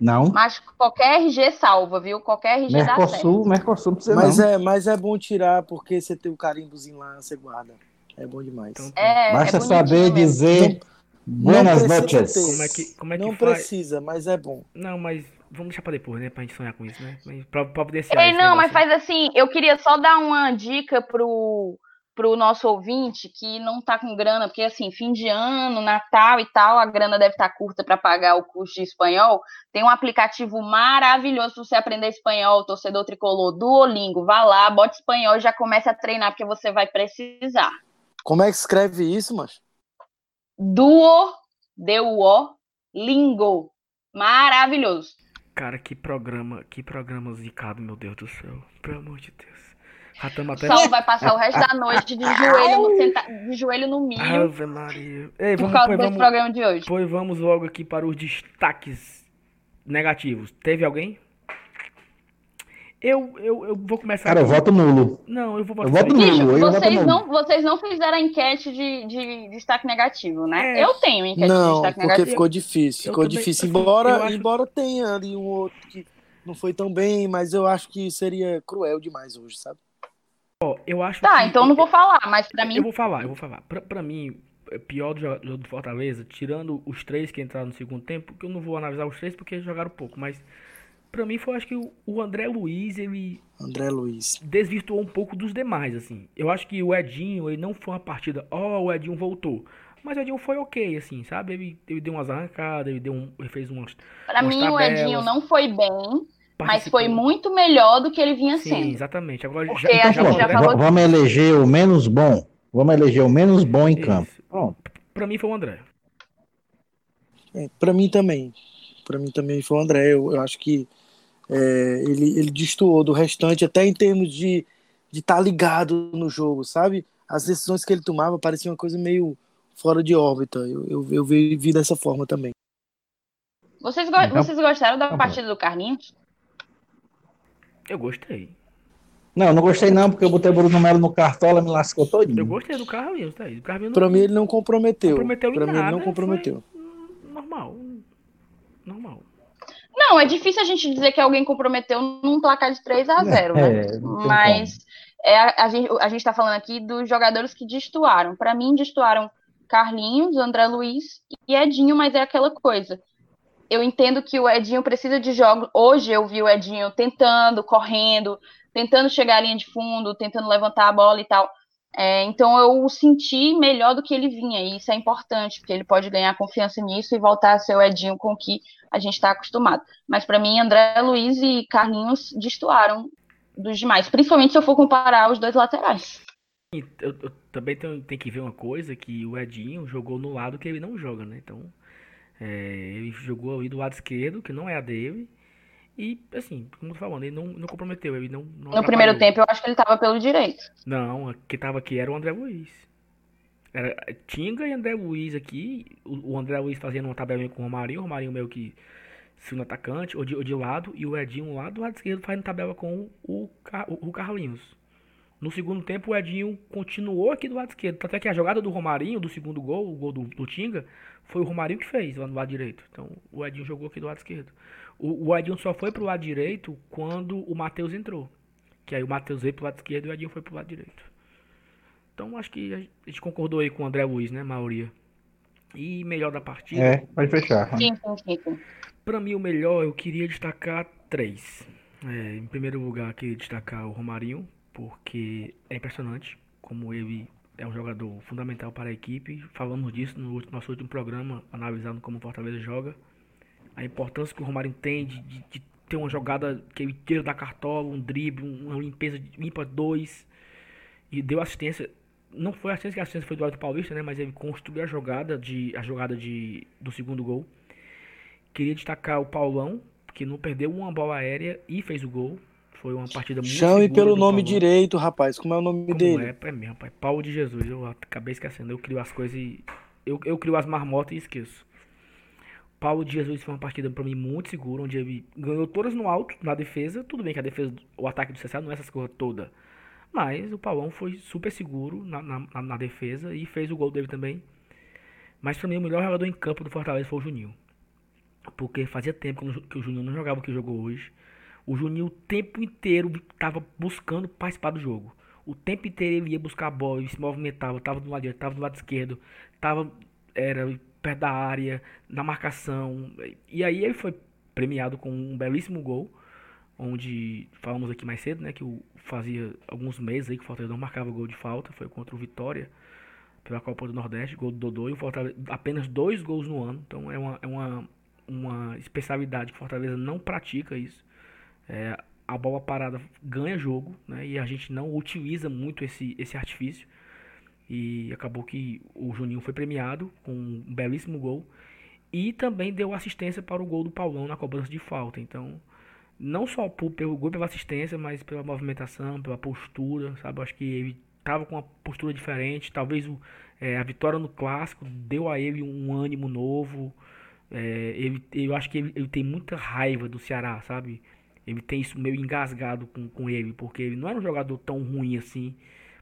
Não. Mas qualquer RG salva, viu? Qualquer RG dá certo. Mercosul, Mercosul não precisa Mas não. é, mas é bom tirar, porque você tem o carimbozinho lá, você guarda. É bom demais. Então, É, Basta é saber mesmo. dizer Buenas noches. Como é que, como é que não faz? precisa, mas é bom. Não, mas vamos deixar pra depois, né? Pra gente sonhar com isso, né? Pra, pra poder Ei, não, mas faz assim, eu queria só dar uma dica pro, pro nosso ouvinte que não tá com grana, porque assim, fim de ano, Natal e tal, a grana deve estar curta para pagar o curso de espanhol. Tem um aplicativo maravilhoso para você aprender espanhol, torcedor tricolor, Duolingo. Vá lá, bote espanhol e já comece a treinar, porque você vai precisar. Como é que escreve isso, mas? Duo, D-U-O, Lingo. Maravilhoso. Cara, que programa, que programa zicado, meu Deus do céu. Pelo amor de Deus. Já tamo O até. Saulo vai passar o resto da noite de joelho no, senta- de joelho no milho Ave Maria. Ei, por vamos, causa pois, desse vamos, programa de hoje. pois vamos logo aqui para os destaques negativos. Teve alguém? Eu, eu, eu vou começar. Cara, eu voto nulo. Não, eu vou Eu votar. voto aqui. nulo. Bicho, eu voto vocês nulo. não, vocês não fizeram a enquete de, de destaque negativo, né? É. Eu tenho enquete de Não, destaque porque negativo. ficou difícil. Eu Ficou também- difícil. eu Embora, acho- embora tenha ali um outro que não foi tão bem, mas eu acho que seria cruel demais hoje, sabe? Ó, eu acho Tá, que- então eu não vou falar, mas pra mim Eu vou falar, eu vou falar. Pra, pra mim, é pior do jogo do Fortaleza, tirando os três que entraram no segundo tempo, que eu não vou analisar os três porque jogaram pouco, mas pra mim foi acho que o, o André Luiz, ele André Luiz. desvirtuou um pouco dos demais, assim. Eu acho que o Edinho, ele não foi uma partida, ó, o Edinho voltou. Mas o Edinho foi ok, assim, sabe? Ele, ele deu umas arrancadas, ele, deu um, ele fez umas. Pra umas mim o tabelas, Edinho não foi bem, mas foi muito melhor do que ele vinha Sim, sendo. exatamente. Agora Porque já, a Então, gente pronto, já va- vamos eleger o menos bom. Vamos eleger o menos bom em Isso. campo. Pronto. Pra mim foi o André. É, para mim também. Para mim também foi o André. Eu, eu acho que é, ele, ele destoou do restante, até em termos de estar tá ligado no jogo, sabe? As decisões que ele tomava pareciam uma coisa meio fora de órbita. Eu, eu, eu vi, vi dessa forma também. Vocês, go- Então- vocês gostaram da tá bom. partida do Carlinhos? Eu gostei. Não, não gostei não, porque eu botei o Bruno Melo no cartola, me lascou todinho. Eu gostei do Carlinhos, tá aí. O Carlinhos Para mim ele não comprometeu. comprometeu em Para mim ele nada, não comprometeu. normal. Normal. Não, é difícil a gente dizer que alguém comprometeu num placar de 3 a 0 né? É, não tem Mas é, a, a gente, a gente tá falando aqui dos jogadores que destoaram. Pra mim, destoaram Carlinhos, André Luiz e Edinho, mas é aquela coisa. Eu entendo que o Edinho precisa de jogos. Hoje eu vi o Edinho tentando, correndo, tentando chegar à linha de fundo, tentando levantar a bola e tal. É, então eu o senti melhor do que ele vinha, e isso é importante, porque ele pode ganhar confiança nisso e voltar a ser o Edinho com que a gente está acostumado. Mas para mim, André Luiz e Carlinhos destoaram dos demais, principalmente se eu for comparar os dois laterais. Eu, eu também tenho, tem que ver uma coisa, que o Edinho jogou no lado que ele não joga, né? Então, é, ele jogou ali do lado esquerdo, que não é a dele. E, assim, como eu tô falando, ele não, não comprometeu, ele não, não No primeiro tempo, eu acho que ele estava pelo direito. Não, quem tava aqui era o André Luiz. Era Tinga e André Luiz aqui. O, o André Luiz fazendo uma tabelinha com o Romarinho. O Romarinho meio que segundo atacante, ou de, ou de lado. E o Edinho lá do lado esquerdo fazendo tabela com o, o, o Carlinhos. No segundo tempo, o Edinho continuou aqui do lado esquerdo. Tanto é que a jogada do Romarinho, do segundo gol, o gol do, do Tinga, foi o Romarinho que fez lá no lado direito. Então, o Edinho jogou aqui do lado esquerdo. O, o Edinho só foi pro lado direito quando o Matheus entrou. Que aí o Matheus veio pro lado esquerdo e o Edinho foi pro lado direito. Então acho que a gente concordou aí com o André Luiz, né, maioria. E melhor da partida. É, pode fechar. Sim, sim. Pra mim o melhor eu queria destacar três. É, em primeiro lugar, queria destacar o Romarinho, porque é impressionante como ele é um jogador fundamental para a equipe. Falamos disso no nosso último programa, analisando como o Fortaleza joga. A importância que o Romarinho tem de, de- ter uma jogada que ele tira da cartola, um drible, um- uma limpeza de- limpa dois. E deu assistência. Não foi assistência, que a assistência foi do Alto Paulista, né? Mas ele construiu a jogada de a jogada de, do segundo gol. Queria destacar o Paulão, que não perdeu uma bola aérea e fez o gol. Foi uma partida muito Chame pelo nome Paulão. direito, rapaz. Como é o nome Como dele? é, é mesmo, pai. Paulo de Jesus. Eu acabei esquecendo. Eu crio as coisas e. Eu, eu crio as marmotas e esqueço. Paulo de Jesus foi uma partida pra mim muito segura, onde ele ganhou todas no alto, na defesa. Tudo bem que a defesa, o ataque do CSA não é essas coisas todas. Mas o Paulão foi super seguro na, na, na defesa e fez o gol dele também. Mas para mim o melhor jogador em campo do Fortaleza foi o Juninho. Porque fazia tempo que o Juninho não jogava o que jogou hoje. O Juninho o tempo inteiro estava buscando participar do jogo. O tempo inteiro ele ia buscar a bola, ele se movimentava, estava do lado direito, estava do lado esquerdo, estava era perto da área, na marcação. E aí ele foi premiado com um belíssimo gol, onde falamos aqui mais cedo, né, que o fazia alguns meses aí que o Fortaleza não marcava gol de falta, foi contra o Vitória pela Copa do Nordeste, gol do Dodô e o Fortaleza apenas dois gols no ano. Então é uma, é uma, uma especialidade que o Fortaleza não pratica isso. É, a bola parada ganha jogo, né? E a gente não utiliza muito esse, esse artifício. E acabou que o Juninho foi premiado com um belíssimo gol. E também deu assistência para o gol do Paulão na cobrança de falta. Então, não só pelo gol pela assistência, mas pela movimentação, pela postura, sabe? Acho que ele estava com uma postura diferente. Talvez o, é, a vitória no clássico deu a ele um ânimo novo. É, ele, eu acho que ele, ele, tem muita raiva do Ceará, sabe? Ele tem isso meio engasgado com, com ele, porque ele não era um jogador tão ruim assim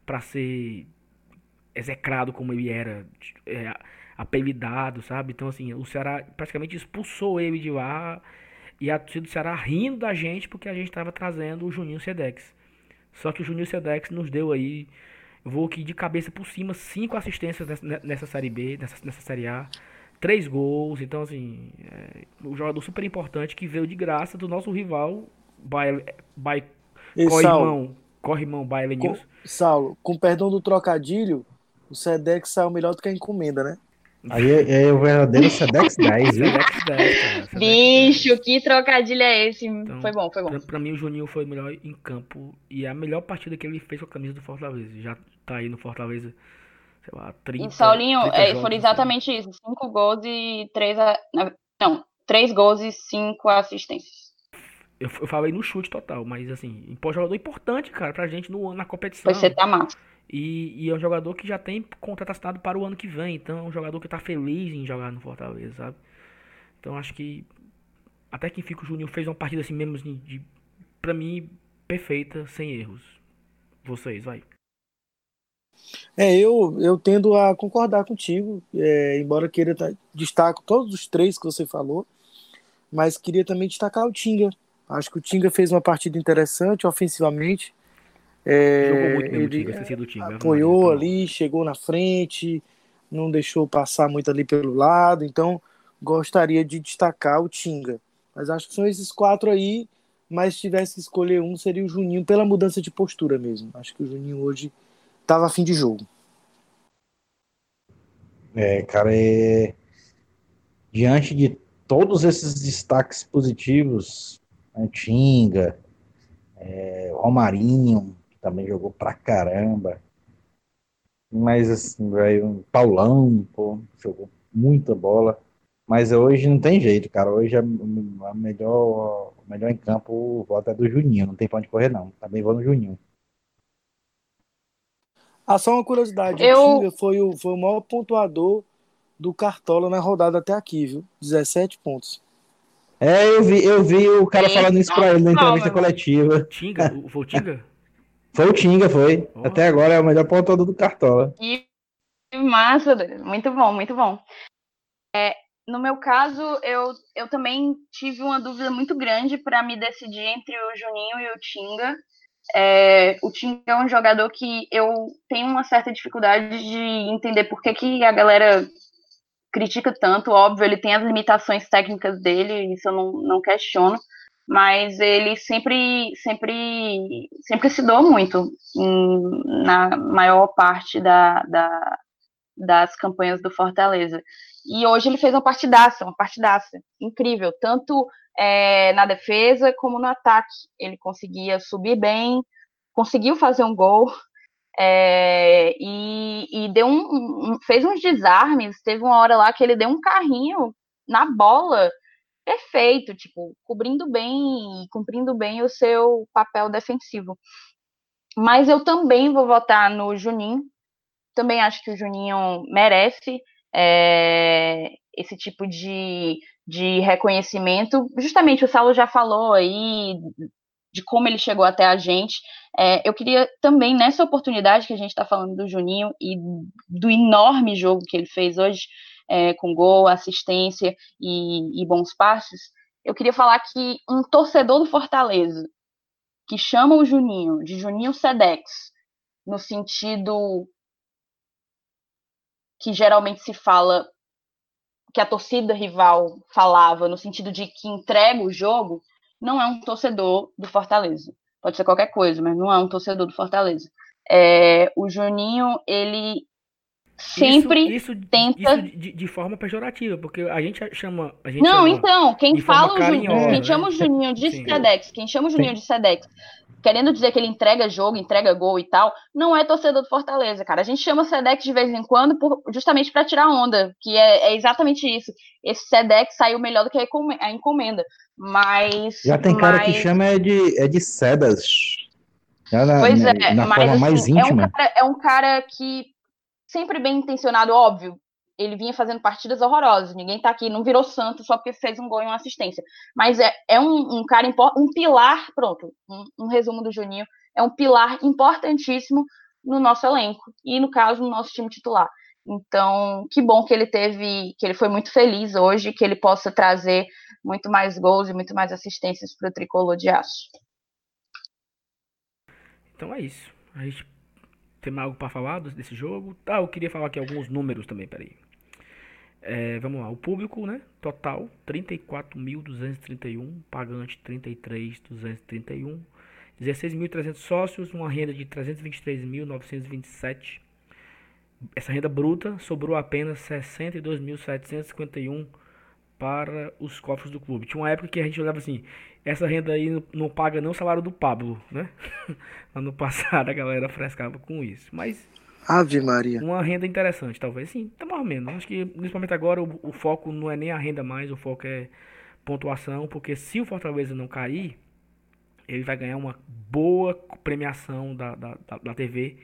para ser execrado como ele era, é, apelidado, sabe? Então, assim, o Ceará praticamente expulsou ele de lá e a torcida do Ceará rindo da gente porque a gente estava trazendo o Juninho Sedex. Só que o Juninho Sedex nos deu aí, vou aqui de cabeça por cima, cinco assistências nessa, nessa Série B, nessa, nessa Série A três gols. Então, assim, é um jogador super importante que veio de graça do nosso rival, Bayer, Bayer, Corrimão, Corrimão Bayer News. Saulo, com perdão do trocadilho, o Sedex saiu melhor do que a encomenda, né? Aí é, é o verdadeiro Sedex 10, viu? Sedex 10, cara. Bicho, que trocadilho é esse? Então, foi bom, foi bom. Pra, pra, mim, o Juninho foi o melhor em campo e é a melhor partida que ele fez com a camisa do Fortaleza. Já tá aí no Fortaleza sei lá, 30. E Saulinho, 30 é, foram exatamente assim. isso: 5 gols e 3. Não, 3 gols e 5 assistências. Eu, eu falei no chute total, mas assim, pô, jogador importante, cara, pra gente no, na competição. Você tá massa. E, e, é um jogador que já tem contrato assinado para o ano que vem. Então é um jogador que tá feliz em jogar no Fortaleza, sabe? Então acho que. Até que fica o Juninho fez uma partida assim mesmo, de, de, pra mim, perfeita, sem erros. Vocês, vai. É, eu, eu tendo a concordar contigo, é, embora queira tá, destaco todos os três que você falou, mas queria também destacar o Tinga. Acho que o Tinga fez uma partida interessante ofensivamente. É, Jogou muito mesmo ele o Tinga, do Tinga. Apoiou Maria, ali, chegou na frente, não deixou passar muito ali pelo lado, então gostaria de destacar o Tinga. Mas acho que são esses quatro aí, mas se tivesse que escolher um, seria o Juninho, pela mudança de postura mesmo. Acho que o Juninho hoje estava a fim de jogo. É, cara, é... diante de todos esses destaques positivos, Antinga, é, Romarinho, que também jogou pra caramba, mas assim, velho, Paulão, pô, jogou muita bola, mas hoje não tem jeito, cara, hoje a, a melhor, o melhor em campo o voto é do Juninho, não tem pra onde correr não, também vou no Juninho. Ah, só uma curiosidade. Eu... O Tinga foi o, foi o maior pontuador do Cartola na rodada até aqui, viu? 17 pontos. É, eu vi, eu vi o cara falando isso pra ele na entrevista coletiva. Tinga? Foi o Tinga? Foi o Tinga, foi. Oh. Até agora é o melhor pontuador do Cartola. Que massa, muito bom, muito bom. É, no meu caso, eu, eu também tive uma dúvida muito grande para me decidir entre o Juninho e o Tinga. É, o Tim é um jogador que eu tenho uma certa dificuldade de entender por que, que a galera critica tanto. Óbvio, ele tem as limitações técnicas dele, isso eu não, não questiono, mas ele sempre, sempre, sempre se doou muito em, na maior parte da, da, das campanhas do Fortaleza. E hoje ele fez uma partidaça, uma partidaça incrível, tanto é, na defesa como no ataque. Ele conseguia subir bem, conseguiu fazer um gol é, e, e, deu um, um, fez uns desarmes. Teve uma hora lá que ele deu um carrinho na bola perfeito, tipo, cobrindo bem e cumprindo bem o seu papel defensivo. Mas eu também vou votar no Juninho. Também acho que o Juninho merece é, esse tipo de, de reconhecimento. Justamente o Saulo já falou aí de como ele chegou até a gente. É, eu queria também, nessa oportunidade que a gente está falando do Juninho e do enorme jogo que ele fez hoje, é, com gol, assistência e, e bons passes, eu queria falar que um torcedor do Fortaleza que chama o Juninho de Juninho Sedex, no sentido que geralmente se fala que a torcida rival falava, no sentido de que entrega o jogo, não é um torcedor do Fortaleza pode ser qualquer coisa, mas não é um torcedor do Fortaleza. É, o Juninho, ele sempre isso, isso, tenta. Isso de, de, forma pejorativa, porque a gente chama. A gente não, chama então, quem fala o Juninho, quem né? chama o Juninho de. Sedex, quem chama o Juninho de Sedex, querendo dizer que ele entrega jogo, entrega gol e tal, não é torcedor do Fortaleza, cara. A gente chama Sedex de vez em quando por, justamente para tirar onda, que é, é, exatamente isso. Esse Sedex saiu melhor do que a encomenda. Mas. Já tem cara mas... que chama é de, é de Sedas. Na, pois é, na mas assim, mais íntima. É, um cara, é um cara que sempre bem intencionado, óbvio. Ele vinha fazendo partidas horrorosas. Ninguém tá aqui, não virou santo só porque fez um gol e uma assistência. Mas é, é um, um cara, um pilar, pronto, um, um resumo do Juninho, é um pilar importantíssimo no nosso elenco e, no caso, no nosso time titular. Então, que bom que ele teve, que ele foi muito feliz hoje, que ele possa trazer muito mais gols e muito mais assistências para o tricolor de aço. Então é isso. A gente tem algo para falar desse jogo? Tá, eu queria falar aqui alguns números também, peraí. É, vamos lá, o público, né? Total 34.231, pagante 33.231, 16.300 sócios, uma renda de 323.927. Essa renda bruta sobrou apenas 62.751 para os cofres do clube. Tinha uma época que a gente olhava assim, essa renda aí não, não paga nem o salário do Pablo, né? ano passado a galera frescava com isso. Mas. Ave Maria. Uma renda interessante, talvez. Sim, tá mais ou menos. Acho que, principalmente agora, o, o, foco não é nem a renda mais, o foco é pontuação, porque se o Fortaleza não cair, ele vai ganhar uma boa premiação da, da, da, da TV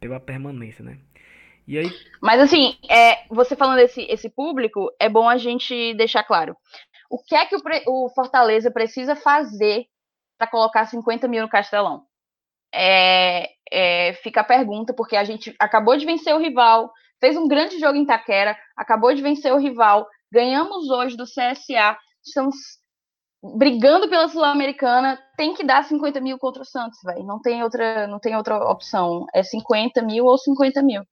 pela permanência, né? E aí... Mas assim, é, você falando desse esse público, é bom a gente deixar claro. O que é que o, o Fortaleza precisa fazer para colocar 50 mil no Castelão? É, é, fica a pergunta, porque a gente acabou de vencer o rival, fez um grande jogo em Taquera, acabou de vencer o rival, ganhamos hoje do CSA, estamos brigando pela Sul-Americana, tem que dar 50 mil contra o Santos, velho. Não tem outra, não tem outra opção. É 50 mil ou 50 mil.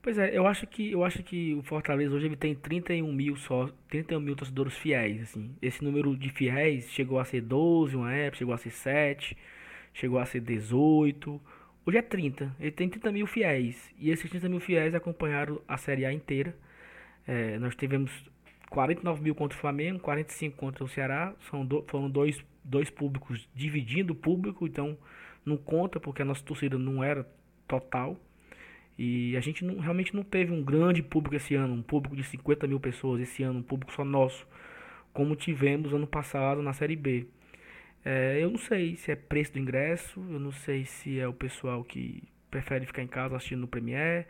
Pois é, eu acho que eu acho que o Fortaleza hoje ele tem 31 mil só, 31 mil torcedores fiéis, assim. Esse número de fiéis chegou a ser 12 uma época, chegou a ser 7, chegou a ser 18. Hoje é 30. Ele tem 30 mil fiéis. E esses 30 mil fiéis acompanharam a Série A inteira. É, nós tivemos 49 mil contra o Flamengo, 45 contra o Ceará. São do, foram dois, dois públicos dividindo o público, então não conta porque a nossa torcida não era total. E a gente não, realmente não teve um grande público esse ano, um público de 50 mil pessoas esse ano, um público só nosso, como tivemos ano passado na Série B. É, eu não sei se é preço do ingresso, eu não sei se é o pessoal que prefere ficar em casa assistindo no Premiere,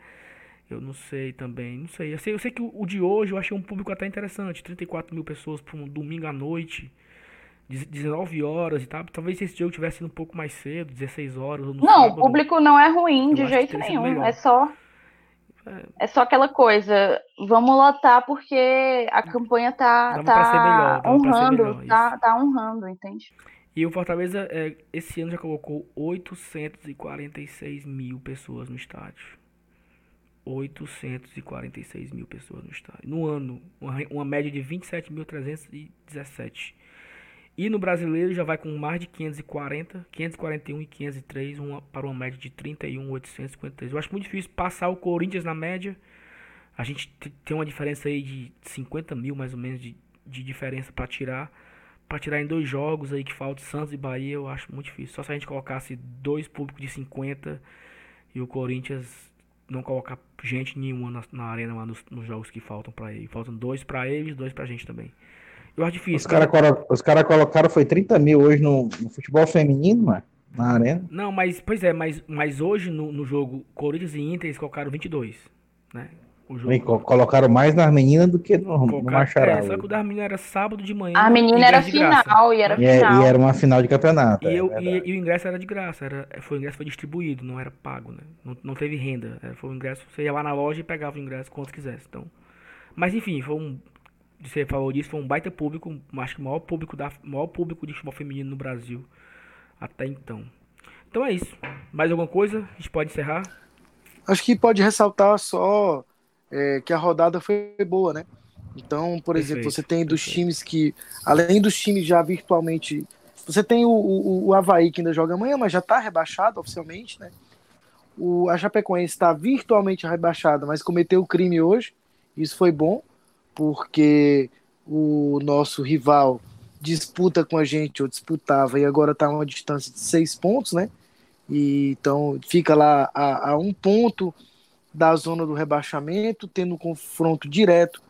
eu não sei também, não sei. Eu sei, eu sei que o, o de hoje eu achei um público até interessante, 34 mil pessoas para um domingo à noite. 19 horas e tal. Talvez esse jogo tivesse sido um pouco mais cedo, 16 horas. não, sábado. o público não é ruim de jeito nenhum. É só. É. é. só aquela coisa. Vamos lotar porque a campanha tá, tá melhor, honrando. Melhor, tá, tá honrando, entende? E o Fortaleza, é, esse ano já colocou 846 mil pessoas no estádio. 846 mil pessoas no estádio. No ano, uma, média de 27.317. E no brasileiro já vai com mais de 540, 541 e 503 uma, para uma média de 31,853. Eu acho muito difícil passar o Corinthians na média. A gente tem uma diferença aí de 50 mil mais ou menos de, de diferença para tirar. Para tirar em dois jogos aí que falta Santos e Bahia, eu acho muito difícil. Só se a gente colocasse dois públicos de 50 e o Corinthians não colocar gente nenhuma na, na arena lá nos, nos jogos que faltam para ele. Faltam dois para eles, dois para a gente também. Eu acho difícil. Os caras cara, cara colocaram foi 30 mil hoje no, no, futebol feminino, mano, na arena. Não, mas, pois é, mas, mas hoje no, no jogo Corinthians e Inter eles colocaram 22, né? O jogo. Co colocaram mais nas meninas do que no, no Machará. É, só que o das meninas era sábado de manhã. A menina era final e era e, é, final. E era uma final de campeonato. E, é eu, e, e, o ingresso era de graça. Era, foi, o ingresso foi distribuído, não era pago, né? Não, não teve renda. Era, foi o ingresso, você ia lá na loja e pegava o ingresso quanto quisesse. Então, mas enfim, foi um. Você falou disso, foi um baita público. Acho que o maior público, da, maior público de futebol feminino no Brasil até então. Então é isso. Mais alguma coisa? A gente pode encerrar? Acho que pode ressaltar só é, que a rodada foi boa, né? Então, por perfeito, exemplo, você tem dos perfeito. times que, além dos times já virtualmente. Você tem o, o, o Havaí que ainda joga amanhã, mas já está rebaixado oficialmente, né? O, a Chapecoense está virtualmente rebaixada, mas cometeu o crime hoje. Isso foi bom, porque o nosso rival disputa com a gente, ou disputava, e agora está a uma distância de seis pontos, né? E, então fica lá a, a um ponto da zona do rebaixamento, tendo um confronto direto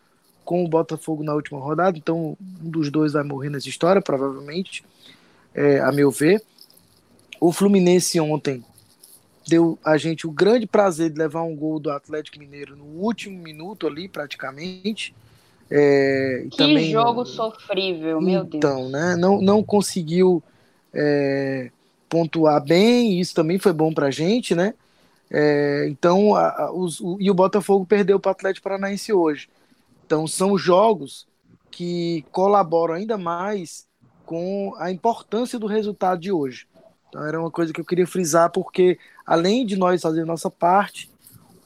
com o Botafogo na última rodada. Então, um dos dois vai morrer nessa história, provavelmente, é, a meu ver. O Fluminense ontem deu a gente o grande prazer de levar um gol do Atlético Mineiro no último minuto ali, praticamente. É, que também, jogo sofrível, meu Deus. Então, né, não, não conseguiu é, pontuar bem, isso também foi bom pra gente, né? É, então, a, a, os, o, e o Botafogo perdeu para o Atlético Paranaense hoje. Então, são jogos que colaboram ainda mais com a importância do resultado de hoje. Então, era uma coisa que eu queria frisar, porque além de nós fazer nossa parte,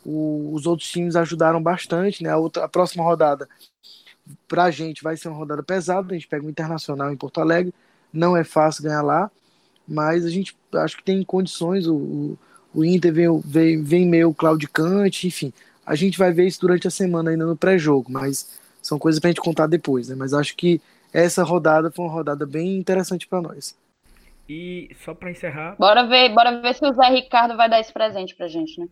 o, os outros times ajudaram bastante. Né? A, outra, a próxima rodada, para a gente, vai ser uma rodada pesada. A gente pega o Internacional em Porto Alegre, não é fácil ganhar lá, mas a gente acho que tem condições. o, o o Inter vem, vem, vem meio claudicante, enfim. A gente vai ver isso durante a semana ainda no pré-jogo, mas são coisas pra gente contar depois, né? Mas acho que essa rodada foi uma rodada bem interessante para nós. E só para encerrar. Bora ver, bora ver se o Zé Ricardo vai dar esse presente pra gente, né?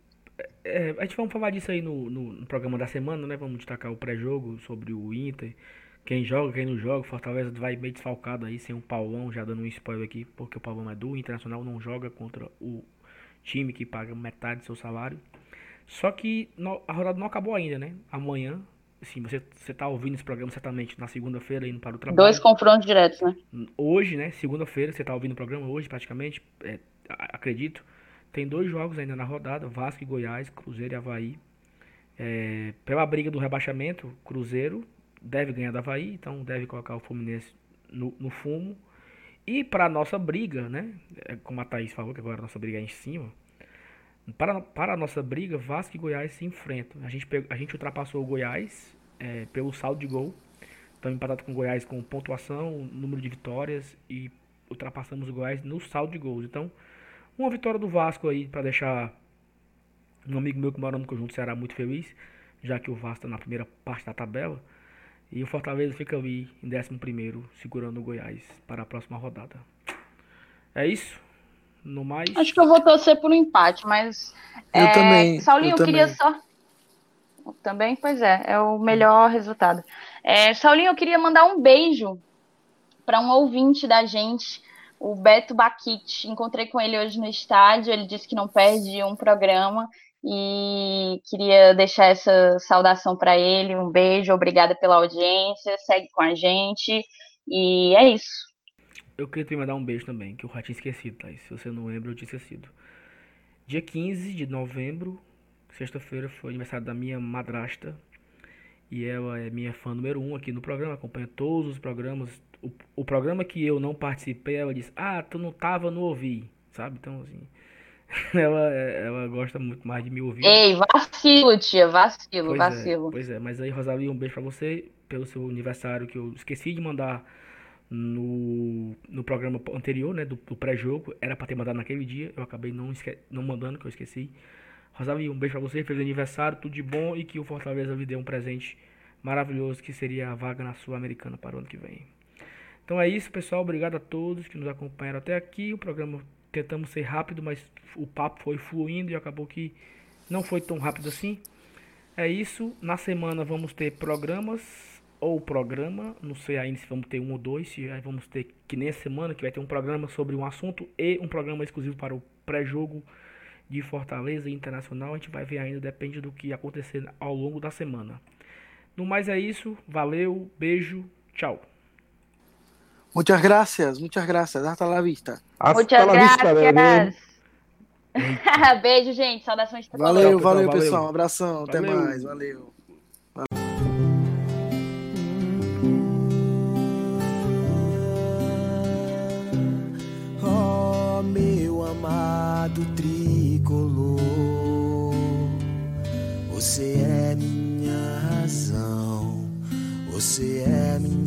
É, a gente vai falar disso aí no, no, no programa da semana, né? Vamos destacar o pré-jogo sobre o Inter. Quem joga, quem não joga, Fortaleza vai meio desfalcado aí, sem o Paulão, já dando um spoiler aqui, porque o Paulão é do Internacional, não joga contra o time que paga metade do seu salário. Só que no, a rodada não acabou ainda, né? Amanhã, assim, você, você tá ouvindo esse programa certamente na segunda-feira indo para o trabalho. Dois confrontos diretos, né? Hoje, né? Segunda-feira, você tá ouvindo o programa hoje praticamente, é, acredito. Tem dois jogos ainda na rodada, Vasco e Goiás, Cruzeiro e Havaí. É, pela briga do rebaixamento, Cruzeiro deve ganhar da Havaí, então deve colocar o Fluminense no, no fumo. E para nossa briga, né? É, como a Thaís falou, que agora a nossa briga é em cima. Para, para a nossa briga, Vasco e Goiás se enfrentam. A gente, a gente ultrapassou o Goiás é, pelo saldo de gol. Estamos empatados com o Goiás com pontuação, número de vitórias e ultrapassamos o Goiás no saldo de gols. Então, uma vitória do Vasco aí para deixar um amigo meu que mora no conjunto Ceará muito feliz, já que o Vasco está na primeira parte da tabela. E o Fortaleza fica ali em 11 segurando o Goiás para a próxima rodada. É isso? No mais. Acho que eu vou torcer por um empate, mas. Eu é... também. Saulinho, eu, eu queria só. Também, pois é, é o melhor resultado. É, Saulinho, eu queria mandar um beijo para um ouvinte da gente, o Beto Baquite. Encontrei com ele hoje no estádio, ele disse que não perde um programa e queria deixar essa saudação para ele. Um beijo, obrigada pela audiência. Segue com a gente. E é isso. Eu queria te mandar um beijo também, que eu já tinha esquecido, tá? Se você não lembra, eu tinha esquecido. Dia 15 de novembro, sexta-feira, foi aniversário da minha madrasta. E ela é minha fã número um aqui no programa, acompanha todos os programas. O, o programa que eu não participei, ela disse: Ah, tu não tava, não ouvi, sabe? Então, assim. ela, ela gosta muito mais de me ouvir. Ei, vacilo, tia, vacilo, pois vacilo. É, pois é, mas aí, Rosalie, um beijo pra você pelo seu aniversário que eu esqueci de mandar no, no programa anterior, né, do, do pré-jogo. Era pra ter mandado naquele dia, eu acabei não, esque não mandando, que eu esqueci. Rosalie, um beijo pra você, feliz aniversário, tudo de bom e que o Fortaleza lhe dê um presente maravilhoso que seria a vaga na Sul-Americana para o ano que vem. Então é isso, pessoal. Obrigado a todos que nos acompanharam até aqui. O programa tentamos ser rápido, mas o papo foi fluindo e acabou que não foi tão rápido assim. É isso. Na semana vamos ter programas ou programa, não sei ainda se vamos ter um ou dois, se vamos ter que nessa semana que vai ter um programa sobre um assunto e um programa exclusivo para o pré-jogo de Fortaleza Internacional, a gente vai ver ainda, depende do que acontecer ao longo da semana. No mais é isso, valeu, beijo, tchau. Muchas gracias, muchas gracias. Hasta la vista. Hasta muchas la vista, gracias. Beijo, gente. Saudações de Valeu, valeu, pessoal. Um abração. Valeu. Até mais. Valeu. Oh, meu amado tricolor, você é minha razão, você é minha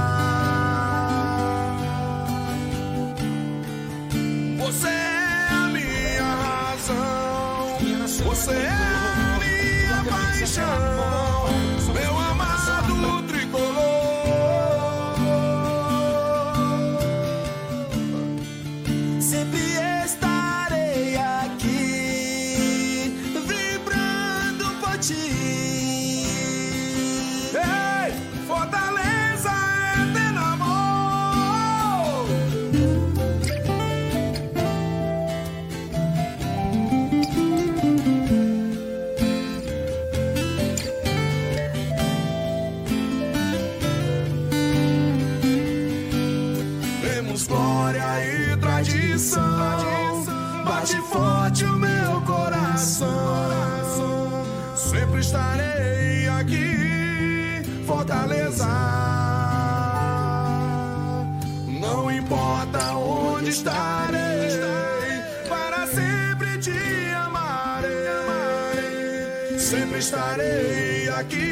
aqui.